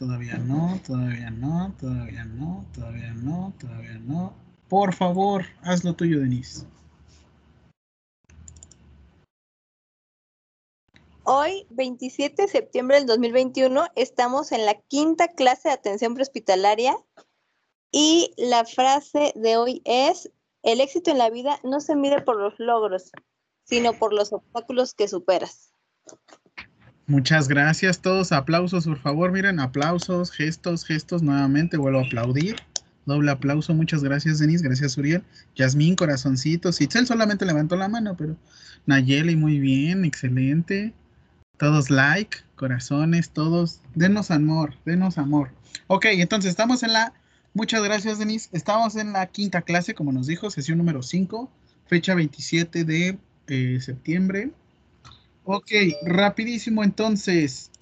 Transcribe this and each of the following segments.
todavía no, todavía no, todavía no, todavía no, todavía no. Por favor, haz lo tuyo, Denise. Hoy, 27 de septiembre del 2021, estamos en la quinta clase de atención prehospitalaria y la frase de hoy es, el éxito en la vida no se mide por los logros, sino por los obstáculos que superas. Muchas gracias todos. Aplausos, por favor. Miren, aplausos, gestos, gestos. Nuevamente vuelvo a aplaudir. Doble aplauso. Muchas gracias, Denis. Gracias, Uriel. Yasmín, corazoncitos. Itzel solamente levantó la mano, pero Nayeli, muy bien. Excelente. Todos like, corazones, todos. Denos amor, denos amor. Ok, entonces estamos en la. Muchas gracias, Denis. Estamos en la quinta clase, como nos dijo, sesión número 5, fecha 27 de eh, septiembre. Ok, rapidísimo entonces.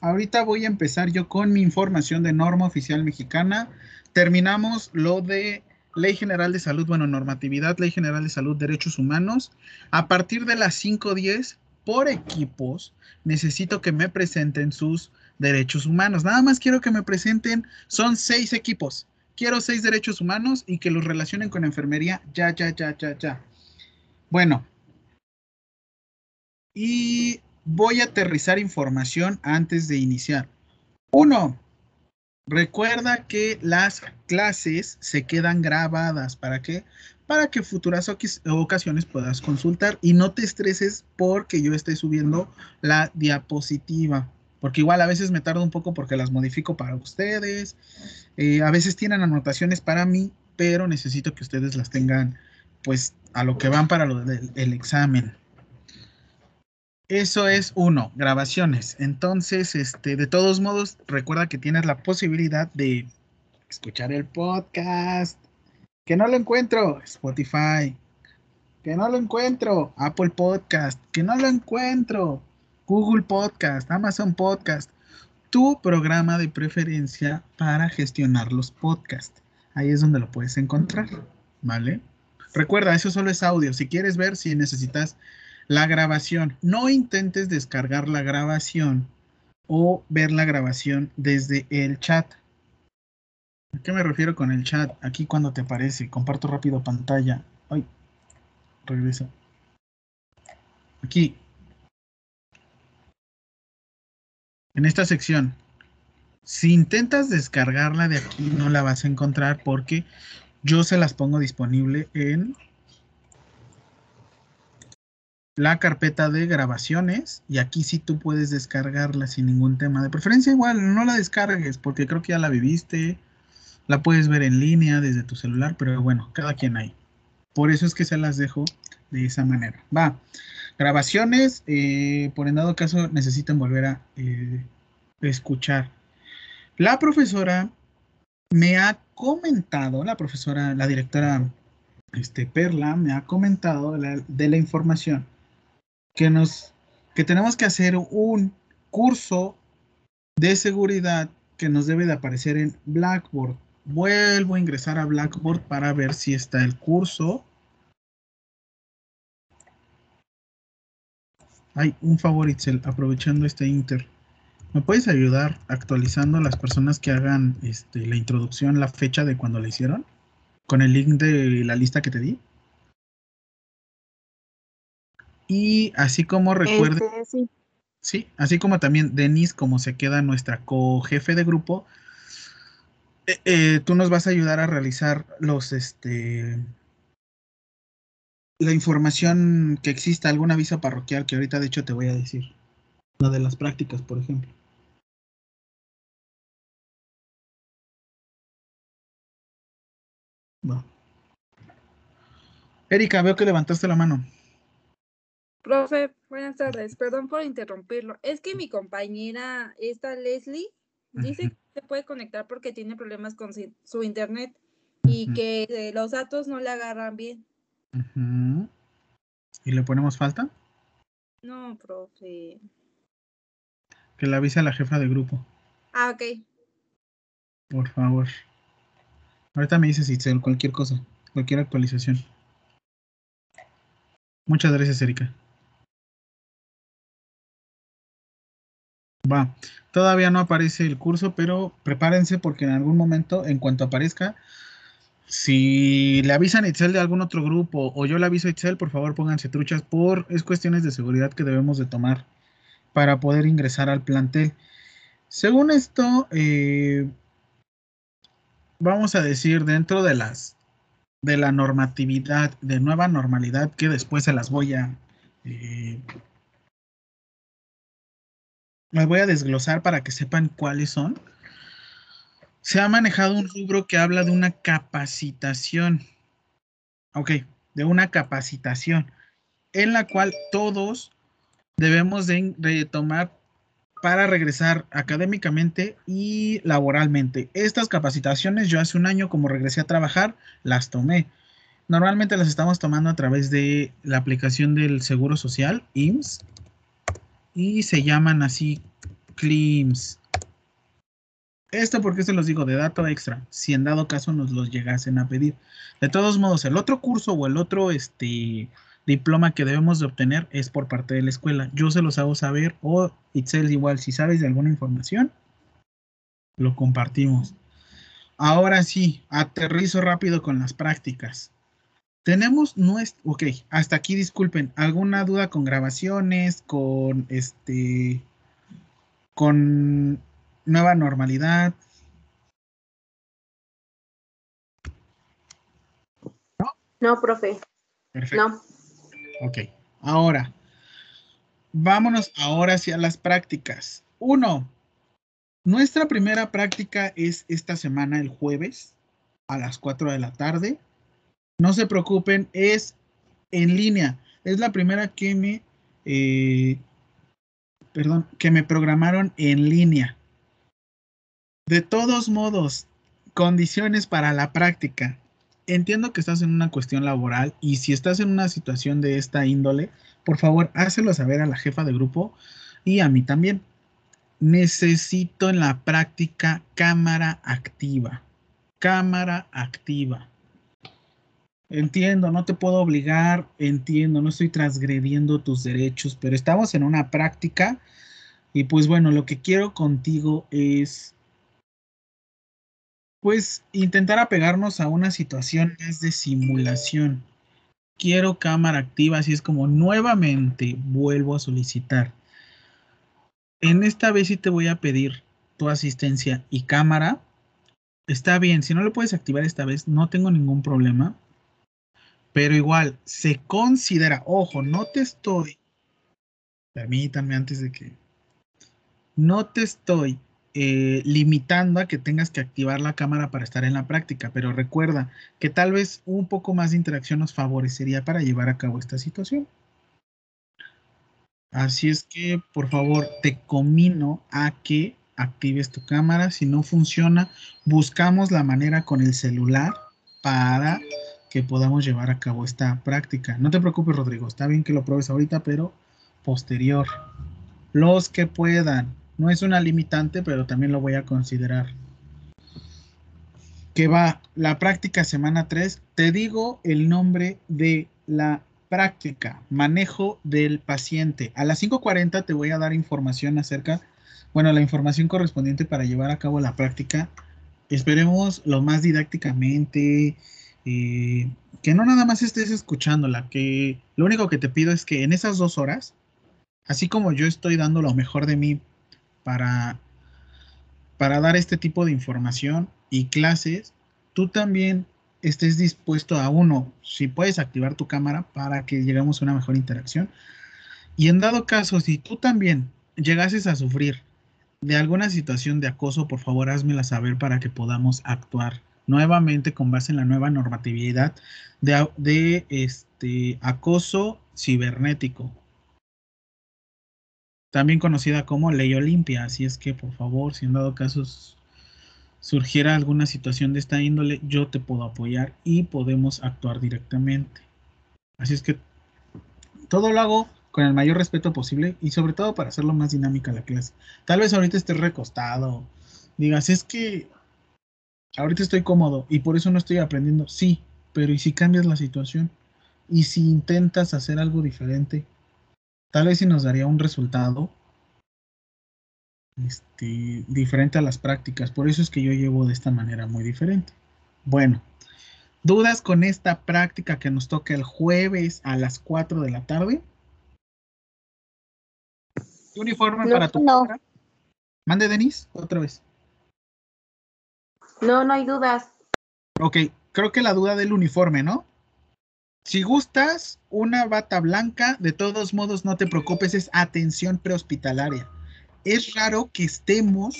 Ahorita voy a empezar yo con mi información de norma oficial mexicana. Terminamos lo de Ley General de Salud, bueno, normatividad, Ley General de Salud, Derechos Humanos. A partir de las 5.10, por equipos, necesito que me presenten sus derechos humanos. Nada más quiero que me presenten, son seis equipos. Quiero seis derechos humanos y que los relacionen con enfermería. Ya, ya, ya, ya, ya. Bueno, y voy a aterrizar información antes de iniciar. Uno, recuerda que las clases se quedan grabadas. ¿Para qué? Para que futuras ocasiones puedas consultar y no te estreses porque yo esté subiendo la diapositiva. Porque igual a veces me tardo un poco porque las modifico para ustedes. Eh, a veces tienen anotaciones para mí, pero necesito que ustedes las tengan pues a lo que van para el examen. Eso es uno, grabaciones. Entonces, este, de todos modos, recuerda que tienes la posibilidad de escuchar el podcast. Que no lo encuentro, Spotify. Que no lo encuentro, Apple Podcast. Que no lo encuentro, Google Podcast, Amazon Podcast. Tu programa de preferencia para gestionar los podcasts. Ahí es donde lo puedes encontrar, ¿vale? Recuerda, eso solo es audio. Si quieres ver, si necesitas la grabación. No intentes descargar la grabación o ver la grabación desde el chat. ¿A qué me refiero con el chat? Aquí cuando te aparece, comparto rápido pantalla. Ay, regreso. Aquí. En esta sección. Si intentas descargarla de aquí, no la vas a encontrar porque yo se las pongo disponible en la carpeta de grabaciones y aquí sí tú puedes descargarla sin ningún tema. De preferencia igual, no la descargues porque creo que ya la viviste, la puedes ver en línea desde tu celular, pero bueno, cada quien hay. Por eso es que se las dejo de esa manera. Va, grabaciones, eh, por en dado caso necesitan volver a eh, escuchar. La profesora me ha comentado, la profesora, la directora este, Perla me ha comentado de la información que nos que tenemos que hacer un curso de seguridad que nos debe de aparecer en Blackboard. Vuelvo a ingresar a Blackboard para ver si está el curso. Hay un favor, Itzel, aprovechando este inter. ¿Me puedes ayudar actualizando las personas que hagan este, la introducción, la fecha de cuando la hicieron? Con el link de la lista que te di. Y así como recuerden, este, sí. así como también Denise, como se queda nuestra co-jefe de grupo, eh, eh, tú nos vas a ayudar a realizar los, este, la información que exista, algún aviso parroquial que ahorita de hecho te voy a decir. La de las prácticas, por ejemplo. Erika, veo que levantaste la mano. Profe, buenas tardes. Perdón por interrumpirlo. Es que mi compañera, esta Leslie, dice que se puede conectar porque tiene problemas con su internet y que eh, los datos no le agarran bien. ¿Y le ponemos falta? No, profe. Que le avise a la jefa de grupo. Ah, ok. Por favor. Ahorita me dices si cualquier cosa, cualquier actualización. Muchas gracias, Erika. Va. Todavía no aparece el curso, pero prepárense porque en algún momento, en cuanto aparezca, si le avisan a Itzel de algún otro grupo o yo le aviso a Itzel, por favor pónganse truchas por es cuestiones de seguridad que debemos de tomar para poder ingresar al plantel. Según esto, eh, vamos a decir dentro de las de la normatividad, de nueva normalidad, que después se las voy a eh, las voy a desglosar para que sepan cuáles son. Se ha manejado un rubro que habla de una capacitación. Ok, de una capacitación en la cual todos debemos de, tomar para regresar académicamente y laboralmente. Estas capacitaciones yo hace un año como regresé a trabajar, las tomé. Normalmente las estamos tomando a través de la aplicación del Seguro Social, IMSS, y se llaman así CLIMS. Esto porque se los digo de dato extra, si en dado caso nos los llegasen a pedir. De todos modos, el otro curso o el otro este, diploma que debemos de obtener es por parte de la escuela. Yo se los hago saber o Itzel igual, si sabes de alguna información, lo compartimos. Ahora sí, aterrizo rápido con las prácticas. Tenemos nuestro, ok, hasta aquí disculpen, ¿alguna duda con grabaciones, con este, con nueva normalidad? ¿No? No, profe. Perfecto. No. Ok, ahora, vámonos ahora hacia las prácticas. Uno, nuestra primera práctica es esta semana, el jueves, a las 4 de la tarde. No se preocupen, es en línea. Es la primera que me, eh, perdón, que me programaron en línea. De todos modos, condiciones para la práctica entiendo que estás en una cuestión laboral y si estás en una situación de esta índole, por favor, hácelo saber a la jefa de grupo y a mí también. Necesito en la práctica cámara activa. Cámara activa. Entiendo, no te puedo obligar, entiendo, no estoy transgrediendo tus derechos, pero estamos en una práctica y pues bueno, lo que quiero contigo es pues intentar apegarnos a una situación más de simulación. Quiero cámara activa, así es como nuevamente vuelvo a solicitar. En esta vez sí te voy a pedir tu asistencia y cámara. Está bien, si no lo puedes activar esta vez, no tengo ningún problema. Pero igual, se considera, ojo, no te estoy, permítanme antes de que, no te estoy eh, limitando a que tengas que activar la cámara para estar en la práctica, pero recuerda que tal vez un poco más de interacción nos favorecería para llevar a cabo esta situación. Así es que, por favor, te comino a que actives tu cámara. Si no funciona, buscamos la manera con el celular para que podamos llevar a cabo esta práctica. No te preocupes, Rodrigo. Está bien que lo pruebes ahorita, pero posterior. Los que puedan. No es una limitante, pero también lo voy a considerar. Que va la práctica semana 3. Te digo el nombre de la práctica, manejo del paciente. A las 5.40 te voy a dar información acerca, bueno, la información correspondiente para llevar a cabo la práctica. Esperemos lo más didácticamente, eh, que no nada más estés escuchándola, que lo único que te pido es que en esas dos horas, así como yo estoy dando lo mejor de mí para, para dar este tipo de información y clases, tú también estés dispuesto a uno, si puedes activar tu cámara para que lleguemos a una mejor interacción. Y en dado caso, si tú también llegases a sufrir de alguna situación de acoso, por favor házmela saber para que podamos actuar nuevamente con base en la nueva normatividad de, este acoso cibernético también conocida como Ley Olimpia. Así es que, por favor, si en dado casos surgiera alguna situación de esta índole, yo te puedo apoyar y podemos actuar directamente. Así es que todo lo hago con el mayor respeto posible y sobre todo para hacerlo más dinámica la clase. Tal vez ahorita estés recostado, digas, es que ahorita estoy cómodo y por eso no estoy aprendiendo. Sí, pero ¿y si cambias la situación? ¿Y si intentas hacer algo diferente? Tal vez si nos daría un resultado este, diferente a las prácticas. Por eso es que yo llevo de esta manera muy diferente. Bueno, ¿dudas con esta práctica que nos toca el jueves a las 4 de la tarde? uniforme para tu no. Mande, Denis, otra vez. No, no hay dudas. Ok, creo que la duda del uniforme, ¿no? Si gustas una bata blanca, de todos modos no te preocupes, es atención prehospitalaria. Es raro que estemos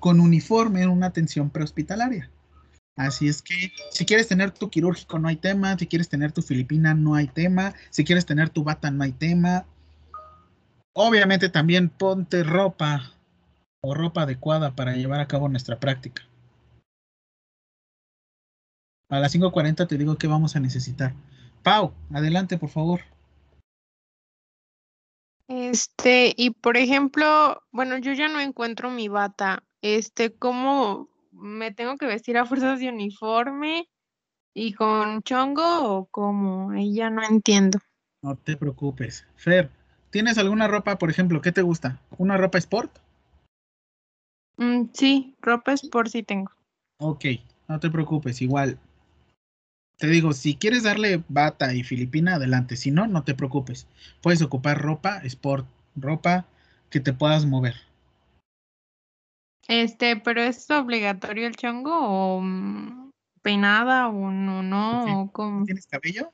con uniforme en una atención prehospitalaria. Así es que si quieres tener tu quirúrgico no hay tema, si quieres tener tu filipina no hay tema, si quieres tener tu bata no hay tema. Obviamente también ponte ropa o ropa adecuada para llevar a cabo nuestra práctica. A las 5.40 te digo que vamos a necesitar. Pau, adelante, por favor. Este, y por ejemplo, bueno, yo ya no encuentro mi bata. Este, ¿cómo me tengo que vestir a fuerzas de uniforme y con chongo o cómo? Ahí ya no entiendo. No te preocupes. Fer, ¿tienes alguna ropa, por ejemplo, qué te gusta? ¿Una ropa sport? Mm, sí, ropa sport sí tengo. Ok, no te preocupes, igual te digo, si quieres darle bata y filipina, adelante. Si no, no te preocupes. Puedes ocupar ropa, sport, ropa que te puedas mover. Este, pero es obligatorio el chongo o mm, peinada o no, no, ¿Tienes cabello?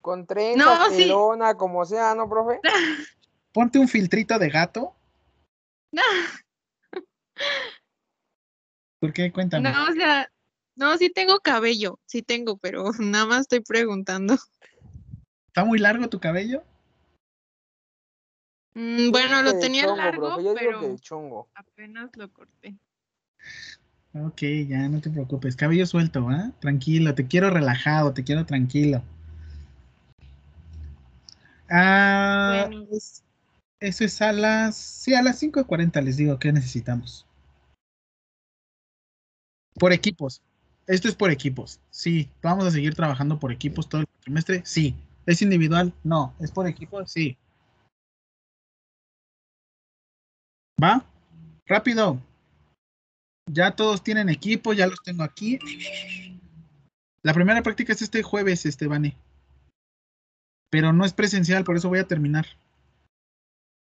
Con trenza, no, pelona, como sea, ¿no, profe? Ponte un filtrito de gato. No. ¿Por qué? Cuéntame. No, o sea, no, sí tengo cabello, sí tengo, pero nada más estoy preguntando. ¿Está muy largo tu cabello? Mm, bueno, lo tenía largo, pero chongo. apenas lo corté. Ok, ya no te preocupes. Cabello suelto, ¿eh? Tranquilo, te quiero relajado, te quiero tranquilo. Ah, bueno, eso es a las, sí, a las 5.40 les digo que necesitamos. Por equipos. Esto es por equipos. Sí. ¿Vamos a seguir trabajando por equipos todo el trimestre? Sí. ¿Es individual? No. ¿Es por equipos? Sí. ¿Va? Rápido. Ya todos tienen equipo, ya los tengo aquí. La primera práctica es este jueves, Estebane. Pero no es presencial, por eso voy a terminar.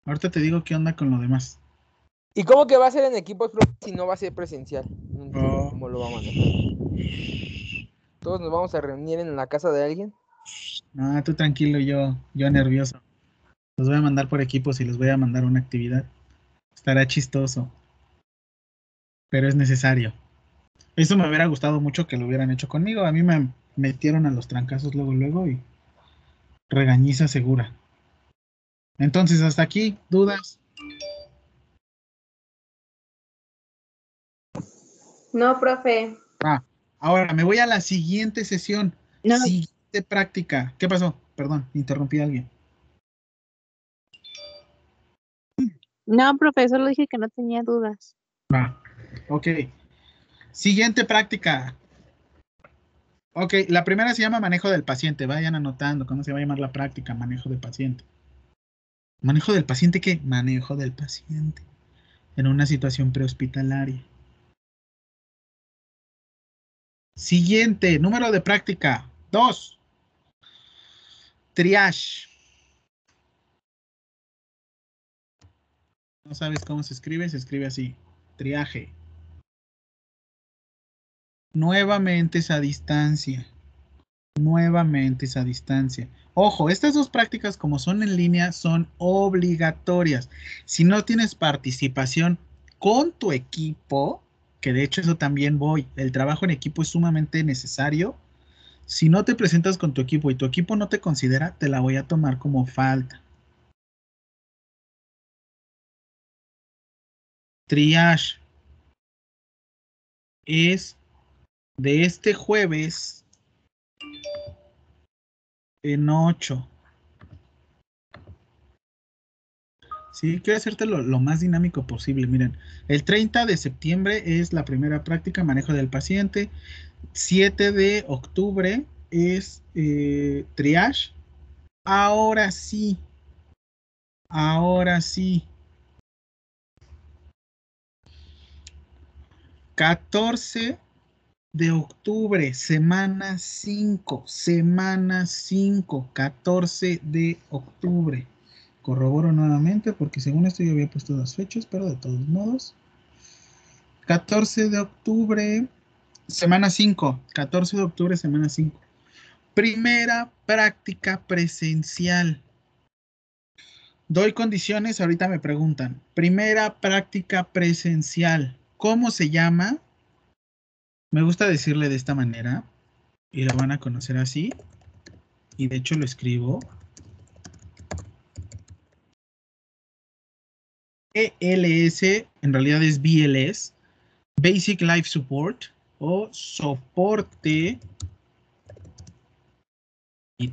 Ahorita te digo qué onda con lo demás. ¿Y cómo que va a ser en equipos si no va a ser presencial? Lo a. ¿Todos nos vamos a reunir en la casa de alguien? No, tú tranquilo, yo, yo nervioso. Los voy a mandar por equipos y les voy a mandar una actividad. Estará chistoso. Pero es necesario. Eso me hubiera gustado mucho que lo hubieran hecho conmigo. A mí me metieron a los trancazos luego, luego y regañiza segura. Entonces, hasta aquí, dudas. No, profe. Ah, ahora me voy a la siguiente sesión. No. Siguiente práctica. ¿Qué pasó? Perdón, interrumpí a alguien. No, profesor, le dije que no tenía dudas. Ah, ok. Siguiente práctica. Ok, la primera se llama manejo del paciente. Vayan anotando cómo se va a llamar la práctica, manejo del paciente. ¿Manejo del paciente qué? Manejo del paciente en una situación prehospitalaria. Siguiente, número de práctica. Dos. Triage. No sabes cómo se escribe, se escribe así. Triaje. Nuevamente esa distancia. Nuevamente esa distancia. Ojo, estas dos prácticas como son en línea son obligatorias. Si no tienes participación con tu equipo, que de hecho eso también voy, el trabajo en equipo es sumamente necesario. Si no te presentas con tu equipo y tu equipo no te considera, te la voy a tomar como falta. Triage es de este jueves en 8. Sí, quiero hacerte lo, más dinámico posible. Miren, el 30 de septiembre es la primera práctica, manejo del paciente. 7 de octubre es eh, triage. Ahora sí, ahora sí. 14 de octubre, semana 5, semana 5, 14 de octubre. Corroboro nuevamente porque según esto yo había puesto las fechas, pero de todos modos. 14 de octubre, semana 5, 14 de octubre, semana 5. Primera práctica presencial. Doy condiciones, ahorita me preguntan. Primera práctica presencial. ¿Cómo se llama? Me gusta decirle de esta manera y lo van a conocer así. Y de hecho lo escribo. ELS, en realidad es BLS, Basic Life Support o soporte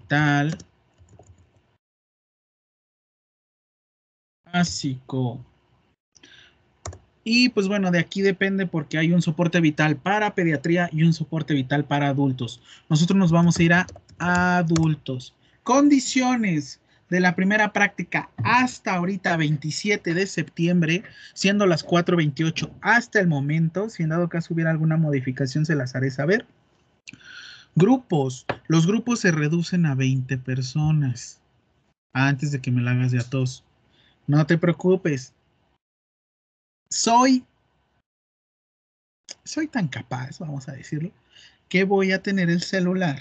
tal básico. Y pues bueno, de aquí depende porque hay un soporte vital para pediatría y un soporte vital para adultos.Nosotros nos vamos a ir a adultos. Condiciones de la primera práctica hasta ahorita 27 de septiembre, siendo las 4.28 hasta el momento. Si en dado caso hubiera alguna modificación, se las haré saber. Grupos. Los grupos se reducen a 20 personas. Antes de que me la hagas de a tos. No te preocupes. Soy. Soy tan capaz, vamos a decirlo, que voy a tener el celular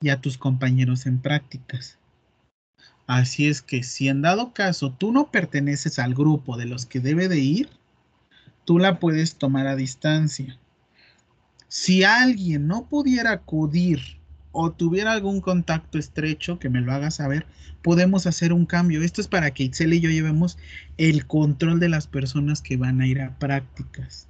y a tus compañeros en prácticas. Así es que si en dado caso tú no perteneces al grupo de los que debe de ir, tú la puedes tomar a distancia. Si alguien no pudiera acudir o tuviera algún contacto estrecho, que me lo haga saber, podemos hacer un cambio. Esto es para que Itzel y yo llevemos el control de las personas que van a ir a prácticas.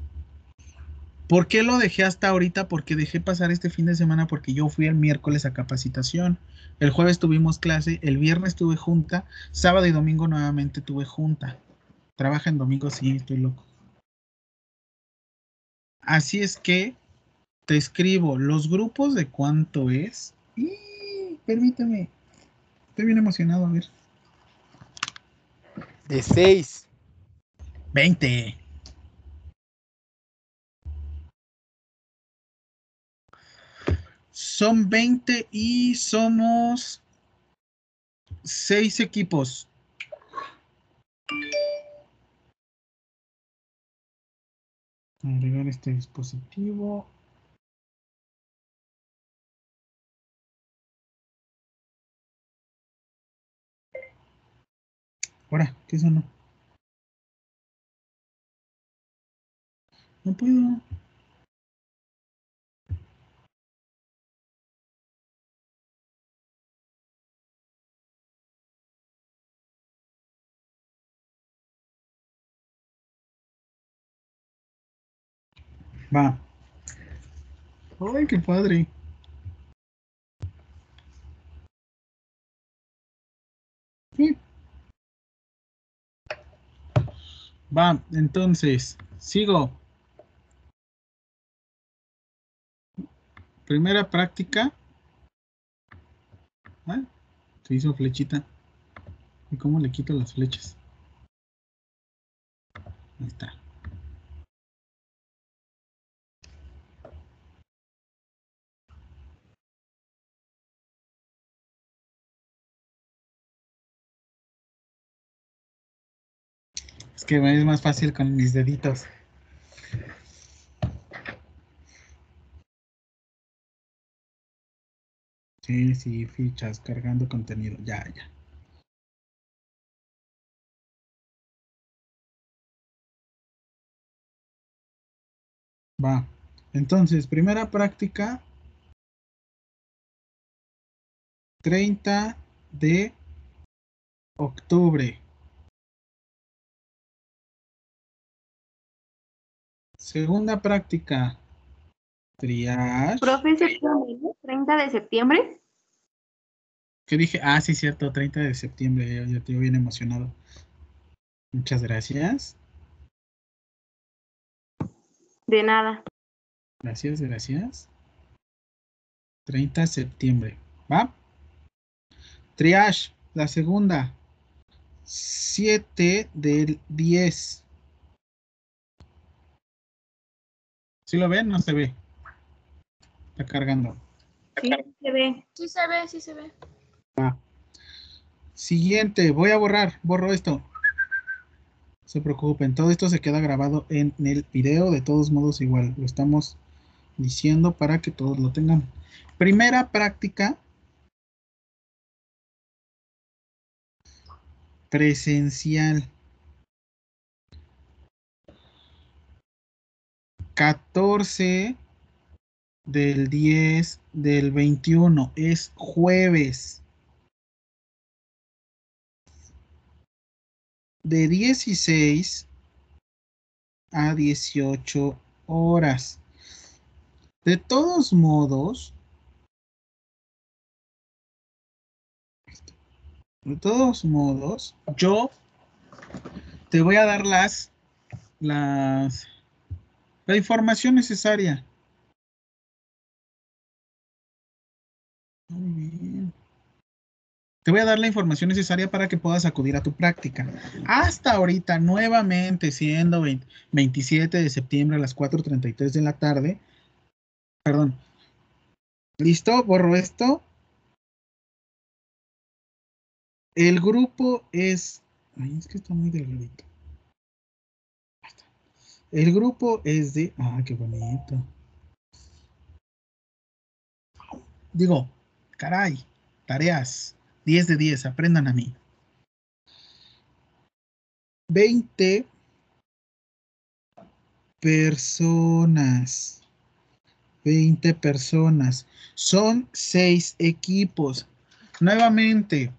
¿Por qué lo dejé hasta ahorita? Porque dejé pasar este fin de semana porque yo fui el miércoles a capacitación. El jueves tuvimos clase, el viernes tuve junta, sábado y domingo nuevamente tuve junta. Trabaja en domingo, sí, estoy loco. Así es que te escribo los grupos de cuánto es. Y permíteme. Estoy bien emocionado, a ver. De 6. 20. Son 20 y somos 6 equipos. Agregar este dispositivo. Ahora, ¿qué sonó? No puedo. Va. Ay, qué padre. Sí. Va, entonces, sigo. Primera práctica. ¿Ah? Se hizo flechita. ¿Y cómo le quito las flechas? Ahí está. Es que es más fácil con mis deditos. Sí, sí, fichas, cargando contenido. Ya, ya. Va. Entonces, primera práctica. 30 de octubre. Segunda práctica. Triage. Profe, septiembre, 30 de septiembre. ¿Qué dije? Ah, sí, cierto, 30 de septiembre. Ya, ya estoy bien emocionado. Muchas gracias. De nada. Gracias, gracias. 30 de septiembre. ¿Va? Triage, la segunda. 7 del 10. ¿Sí lo ven? No se ve. Está cargando. Sí, se ve. Sí se ve, sí se ve. Siguiente, voy a borrar, borro esto. No se preocupen, todo esto se queda grabado en el video, de todos modos igual, lo estamos diciendo para que todos lo tengan. Primera práctica presencial. 14 del 10 del 21 es jueves. De 16 a 18 horas. De todos modos, de todos modos, yo te voy a dar las, las, la información necesaria. Muy bien. Te voy a dar la información necesaria para que puedas acudir a tu práctica. Hasta ahorita, nuevamente, siendo 20 27 de septiembre a las 4.33 de la tarde. Perdón. ¿Listo? Borro esto. El grupo es... Ay, es que está muy delgadito. El grupo es de... Ah, qué bonito. Digo, caray, tareas. 10 de 10, aprendan a mí. 20 personas. 20 personas. Son 6 equipos. Nuevamente,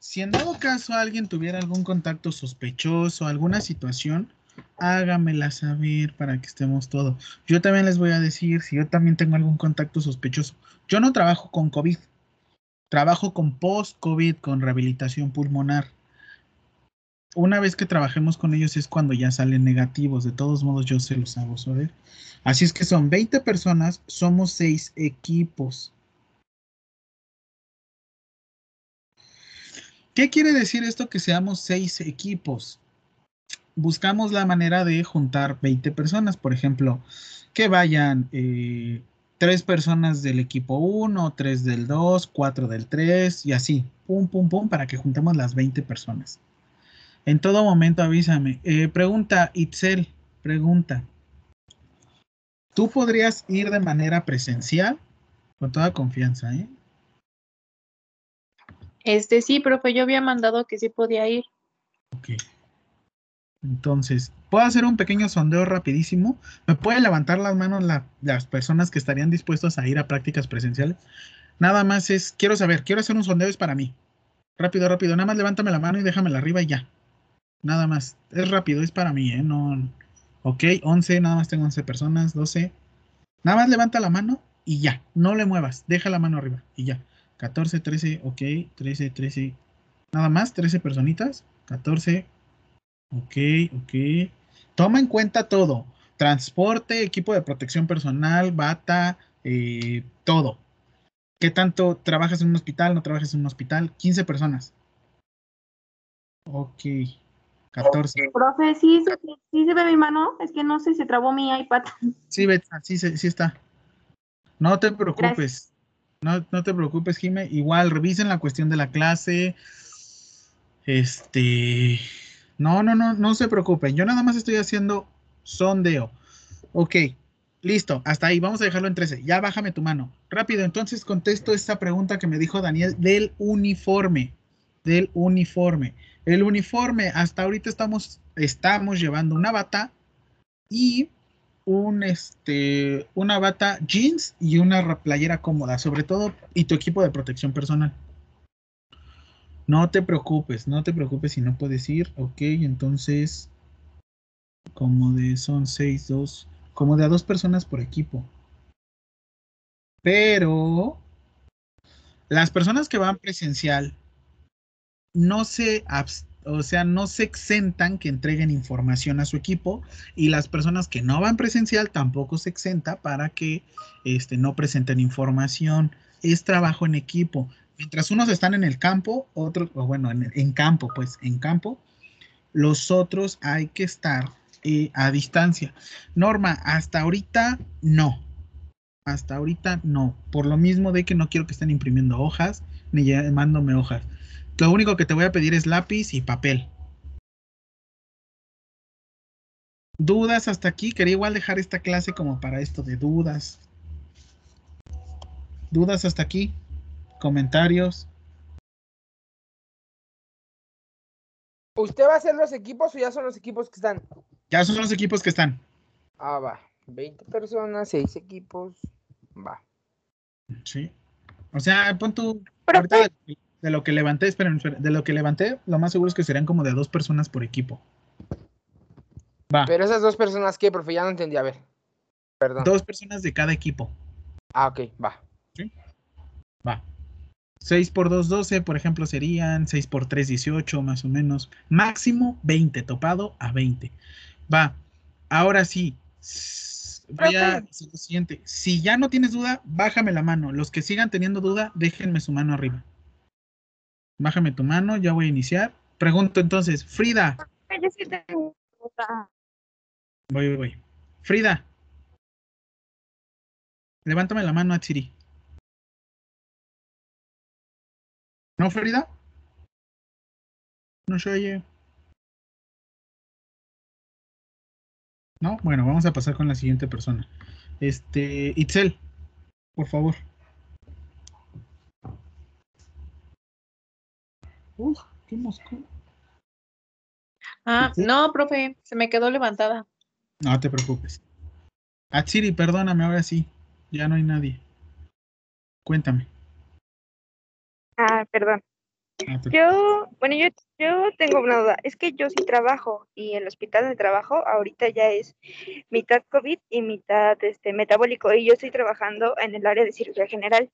si en dado caso alguien tuviera algún contacto sospechoso, alguna situación, hágamela saber para que estemos todos. Yo también les voy a decir si yo también tengo algún contacto sospechoso. Yo no trabajo con COVID. Trabajo con post-COVID, con rehabilitación pulmonar. Una vez que trabajemos con ellos es cuando ya salen negativos. De todos modos, yo se los hago saber. Así es que son 20 personas, somos 6 equipos. ¿Qué quiere decir esto que seamos 6 equipos? Buscamos la manera de juntar 20 personas, por ejemplo, que vayan eh, tres personas del equipo 1, tres del 2, cuatro del 3 y así, pum, pum, pum, para que juntemos las 20 personas. En todo momento avísame. Eh, pregunta, Itzel, pregunta. ¿Tú podrías ir de manera presencial? Con toda confianza, ¿eh? Este sí, profe, yo había mandado que sí podía ir. Ok. Entonces, puedo hacer un pequeño sondeo rapidísimo. ¿Me pueden levantar las manos la- las personas que estarían dispuestos a ir a prácticas presenciales? Nada más es, quiero saber, quiero hacer un sondeo, es para mí. Rápido, rápido. Nada más levántame la mano y déjamela arriba y ya. Nada más. Es rápido, es para mí, ¿eh? No. Ok, 11, nada más tengo 11 personas, 12. Nada más levanta la mano y ya. No le muevas. Deja la mano arriba y ya. 14, 13, ok. 13, 13. Nada más, 13 personitas. 14. Ok, ok. Toma en cuenta todo. Transporte, equipo de protección personal, bata, eh, todo. ¿Qué tanto trabajas en un hospital? ¿No trabajas en un hospital? 15 personas. Ok. 14. Profe, ¿sí, se- sí se ve mi mano, es que no sé, se trabó mi iPad. Sí, Betsa, sí, sí está. No te preocupes. No, no te preocupes, Jime. Igual, revisen la cuestión de la clase. Este. No, no, no, no se preocupen. Yo nada más estoy haciendo sondeo. Ok, listo. Hasta ahí. Vamos a dejarlo en 13. Ya bájame tu mano. Rápido, entonces contesto esta pregunta que me dijo Daniel del uniforme. Del uniforme. El uniforme, hasta ahorita estamos, estamos llevando una bata y un este una bata jeans y una ra- playera cómoda, sobre todo, y tu equipo de protección personal. No te preocupes, no te preocupes si no puedes ir. Ok, entonces, como de son seis, dos, como de a dos personas por equipo. Pero las personas que van presencial no se, o sea, no se exentan que entreguen información a su equipo y las personas que no van presencial tampoco se exenta para que este, no presenten información. Es trabajo en equipo. Mientras unos están en el campo, otros, o bueno, en, campo, pues en campo, los otros hay que estar eh, a distancia. Norma, hasta ahorita no. Hasta ahorita no. Por lo mismo de que no quiero que estén imprimiendo hojas ni llamándome hojas. Lo único que te voy a pedir es lápiz y papel. ¿Dudas hasta aquí? Quería igual dejar esta clase como para esto de dudas. ¿Dudas hasta aquí? ¿Comentarios? ¿Usted va a hacer los equipos o ya son los equipos que están? Ya son los equipos que están. Ah, va. 20 personas, 6 equipos. Va. Sí. O sea, pon tu. Pero, ahorita de, de lo que levanté, esperen, esperen, de lo que levanté, lo más seguro es que serían como de dos personas por equipo. Va. Pero esas dos personas, ¿qué, profe? Ya no entendí. A ver. Perdón. Dos personas de cada equipo. Ah, ok, va. Va. 6 por 2, 12, por ejemplo, serían 6 por 3, 18, más o menos. Máximo 20, topado a 20. Va. Ahora sí. s- Voy a hacer lo siguiente. Si ya no tienes duda, bájame la mano. Los que sigan teniendo duda, déjenme su mano arriba. Bájame tu mano, ya voy a iniciar. Pregunto entonces, Frida. Yo sí tengo duda. Voy, voy, voy. Frida. Levántame la mano a ¿No, Frida? No se oye. No, bueno, vamos a pasar con la siguiente persona. Este, Itzel, por favor. Uf, qué mosco. Ah, no, profe, se me quedó levantada. No te preocupes. Atsiri, perdóname, ahora sí. Ya no hay nadie. Cuéntame. Ah, perdón. Ah, Yo, bueno, yo, yo tengo una duda. Es que yo sí trabajo y el hospital de trabajo ahorita ya es mitad COVID y mitad este, metabólico y yo estoy trabajando en el área de cirugía general,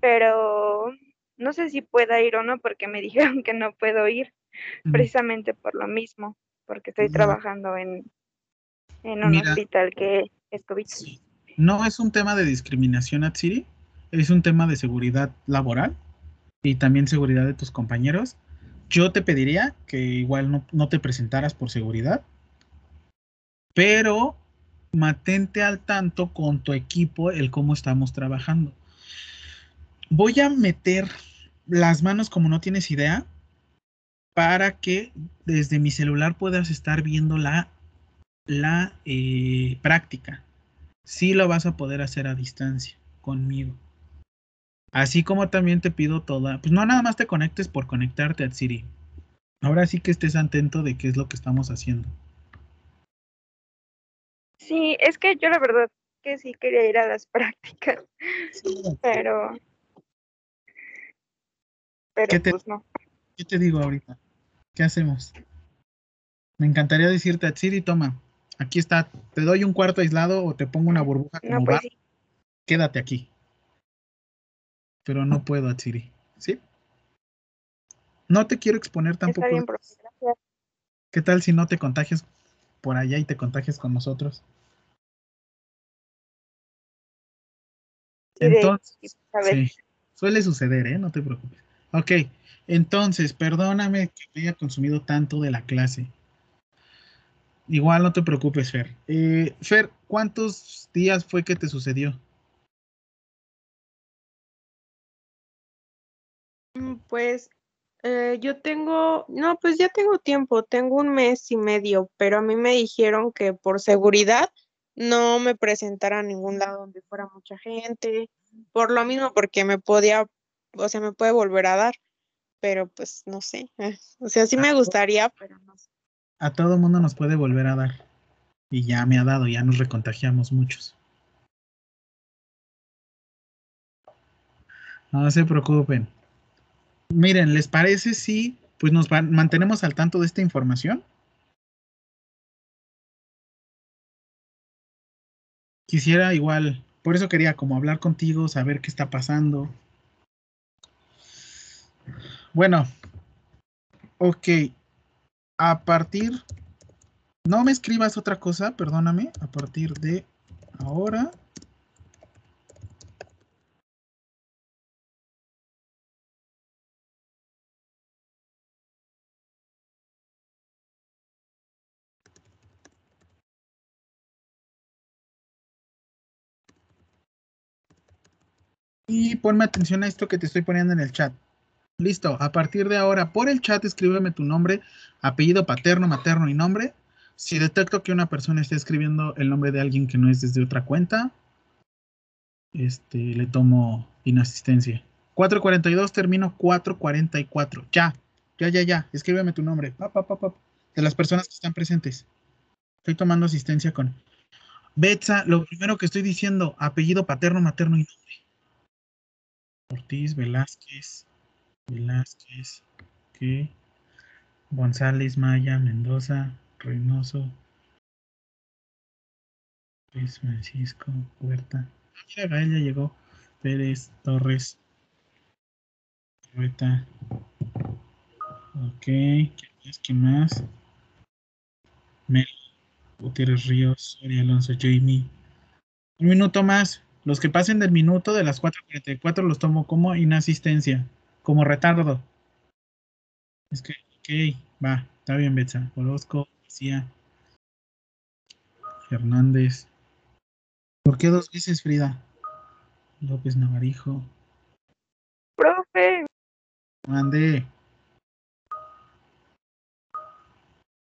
pero no sé si pueda ir o no porque me dijeron que no puedo ir precisamente por lo mismo, porque estoy trabajando en, en un Mira. hospital que es COVID. Sí. No es un tema de discriminación, Atsiri. Es un tema de seguridad laboral y también seguridad de tus compañeros. Yo te pediría que igual no, no te presentaras por seguridad, pero mantente al tanto con tu equipo el cómo estamos trabajando. Voy a meter las manos como no tienes idea para que desde mi celular puedas estar viendo la, la eh, práctica. Sí lo vas a poder hacer a distancia conmigo. Así como también te pido toda, pues no nada más te conectes por conectarte a Siri. Ahora sí que estés atento de qué es lo que estamos haciendo. Sí, es que yo la verdad que sí quería ir a las prácticas, pero, pero ¿Qué te- pues no. ¿Qué te digo ahorita? ¿Qué hacemos? Me encantaría decirte a Siri, toma, aquí está, te doy un cuarto aislado o te pongo una burbuja como No, pues va, sí. quédate aquí. Pero no puedo, Atsiri, ¿sí? No te quiero exponer tampoco. Está bien, profe, gracias. ¿Qué tal si no te contagias por allá y te contagias con nosotros? Entonces, sí, suele suceder, ¿eh? No te preocupes. Ok, entonces, perdóname que me haya consumido tanto de la clase. Igual no te preocupes, Fer. Eh, Fer, ¿cuántos días fue que te sucedió? Pues eh, yo tengo, no, pues ya tengo tiempo, tengo un mes y medio, pero a mí me dijeron que por seguridad no me presentara a ningún lado donde fuera mucha gente, por lo mismo, porque me podía, o sea, me puede volver a dar, pero pues no sé, o sea, sí me gustaría, pero no sé. A todo mundo nos puede volver a dar. Y ya me ha dado, ya nos recontagiamos muchos. No se preocupen. Miren, ¿les parece si pues nos va- mantenemos al tanto de esta información? Quisiera igual, por eso quería como hablar contigo, saber qué está pasando. Bueno, ok. A partir, no me escribas otra cosa, perdóname. A partir de ahora. Y ponme atención a esto que te estoy poniendo en el chat. Listo, a partir de ahora, por el chat escríbeme tu nombre, apellido paterno, materno y nombre. Si detecto que una persona está escribiendo el nombre de alguien que no es desde otra cuenta, este, le tomo inasistencia. 442, termino 444. Ya, ya, ya, ya. Escríbeme tu nombre. Pa, de las personas que están presentes. Estoy tomando asistencia con. Betsa, lo primero que estoy diciendo, apellido paterno, materno y nombre. Ortiz, Velázquez, Velázquez, ¿qué? González, Maya, Mendoza, Reynoso, Luis Francisco, Huerta. Mira, Gael ya llegó. Pérez, Torres, Rueta. Ok, ¿qué más? ¿Qué más? Mel, Gutiérrez Ríos, Soria Alonso, Jamie. Un minuto más. Los que pasen del minuto de las 4.44 los tomo como inasistencia, como retardo. Es que, ok, va, está bien, Betsa. Orozco, García, Fernández. ¿Por qué dos veces, Frida? López Navarijo. Profe. Mande.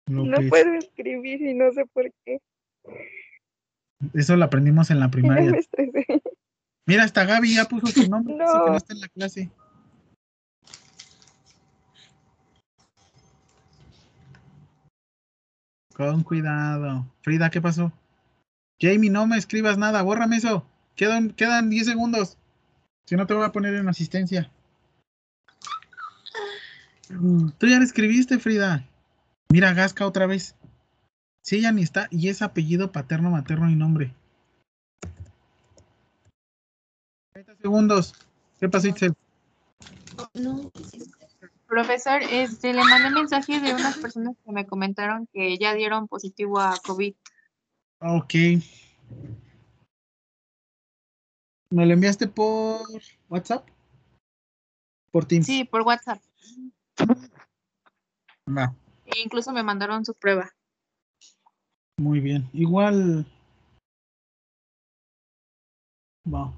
No puedo escribir y no sé por qué. Eso lo aprendimos en la primaria. Mira, hasta Gaby ya puso su nombre, no. que no está en la clase. Con cuidado. Frida, ¿qué pasó? Jamie, no me escribas nada, bórrame eso. Quedan, quedan 10 segundos. Si no, te voy a poner en asistencia. Tú ya le escribiste, Frida. Mira, Gasca otra vez. Sí, ella ni está. Y es apellido paterno, materno y nombre. 30 segundos. ¿Qué pasó, Itzel? No. Profesor, este, le mandé mensaje de unas personas que me comentaron que ya dieron positivo a COVID. Ok. ¿Me lo enviaste por WhatsApp? ¿Por Teams? Sí, por WhatsApp. Va. E incluso me mandaron su prueba. Muy bien. Igual. Va.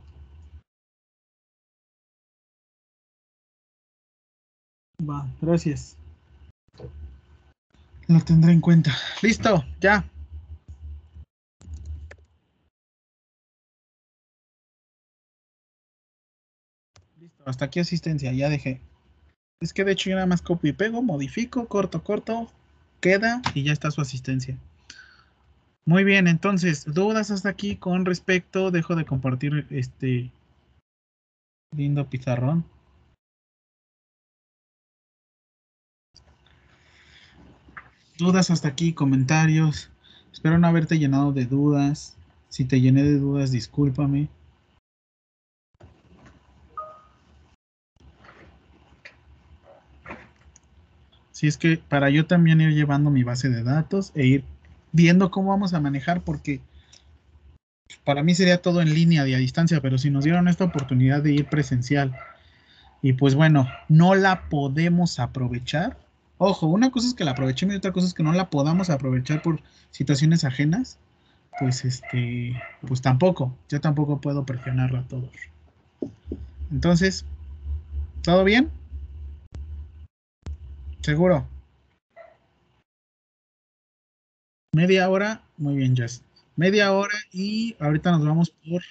Va, gracias. Lo tendré en cuenta. Listo, ya. Listo, hasta aquí asistencia, ya dejé. Es que de hecho yo nada más copio y pego, modifico, corto, corto, queda y ya está su asistencia. Muy bien, entonces, dudas hasta aquí con respecto, dejo de compartir este lindo pizarrón. Dudas hasta aquí, comentarios. Espero no haberte llenado de dudas. Si te llené de dudas, discúlpame. Si es que para yo también ir llevando mi base de datos e ir viendo cómo vamos a manejar, porque para mí sería todo en línea y a distancia, pero si nos dieron esta oportunidad de ir presencial y pues bueno, no la podemos aprovechar. Ojo, una cosa es que la aprovechemos y otra cosa es que no la podamos aprovechar por situaciones ajenas. Pues este, pues tampoco, yo tampoco puedo presionarla a todos. Entonces, ¿todo bien? ¿Seguro? Media hora, muy bien, Jess. Media hora y ahorita nos vamos por...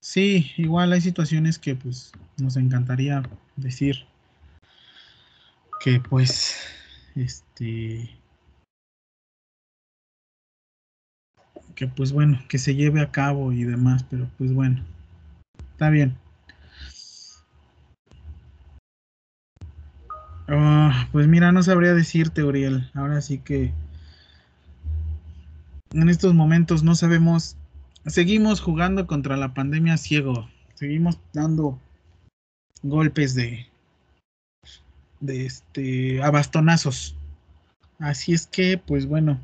Sí, igual hay situaciones que pues nos encantaría decir que pues este que pues bueno, que se lleve a cabo y demás, pero pues bueno, está bien. Ah, pues mira, no sabría decirte, Uriel. Ahora sí que en estos momentos no sabemos, seguimos jugando contra la pandemia ciego, seguimos dando golpes de, de este, a bastonazos. Así es que, pues bueno,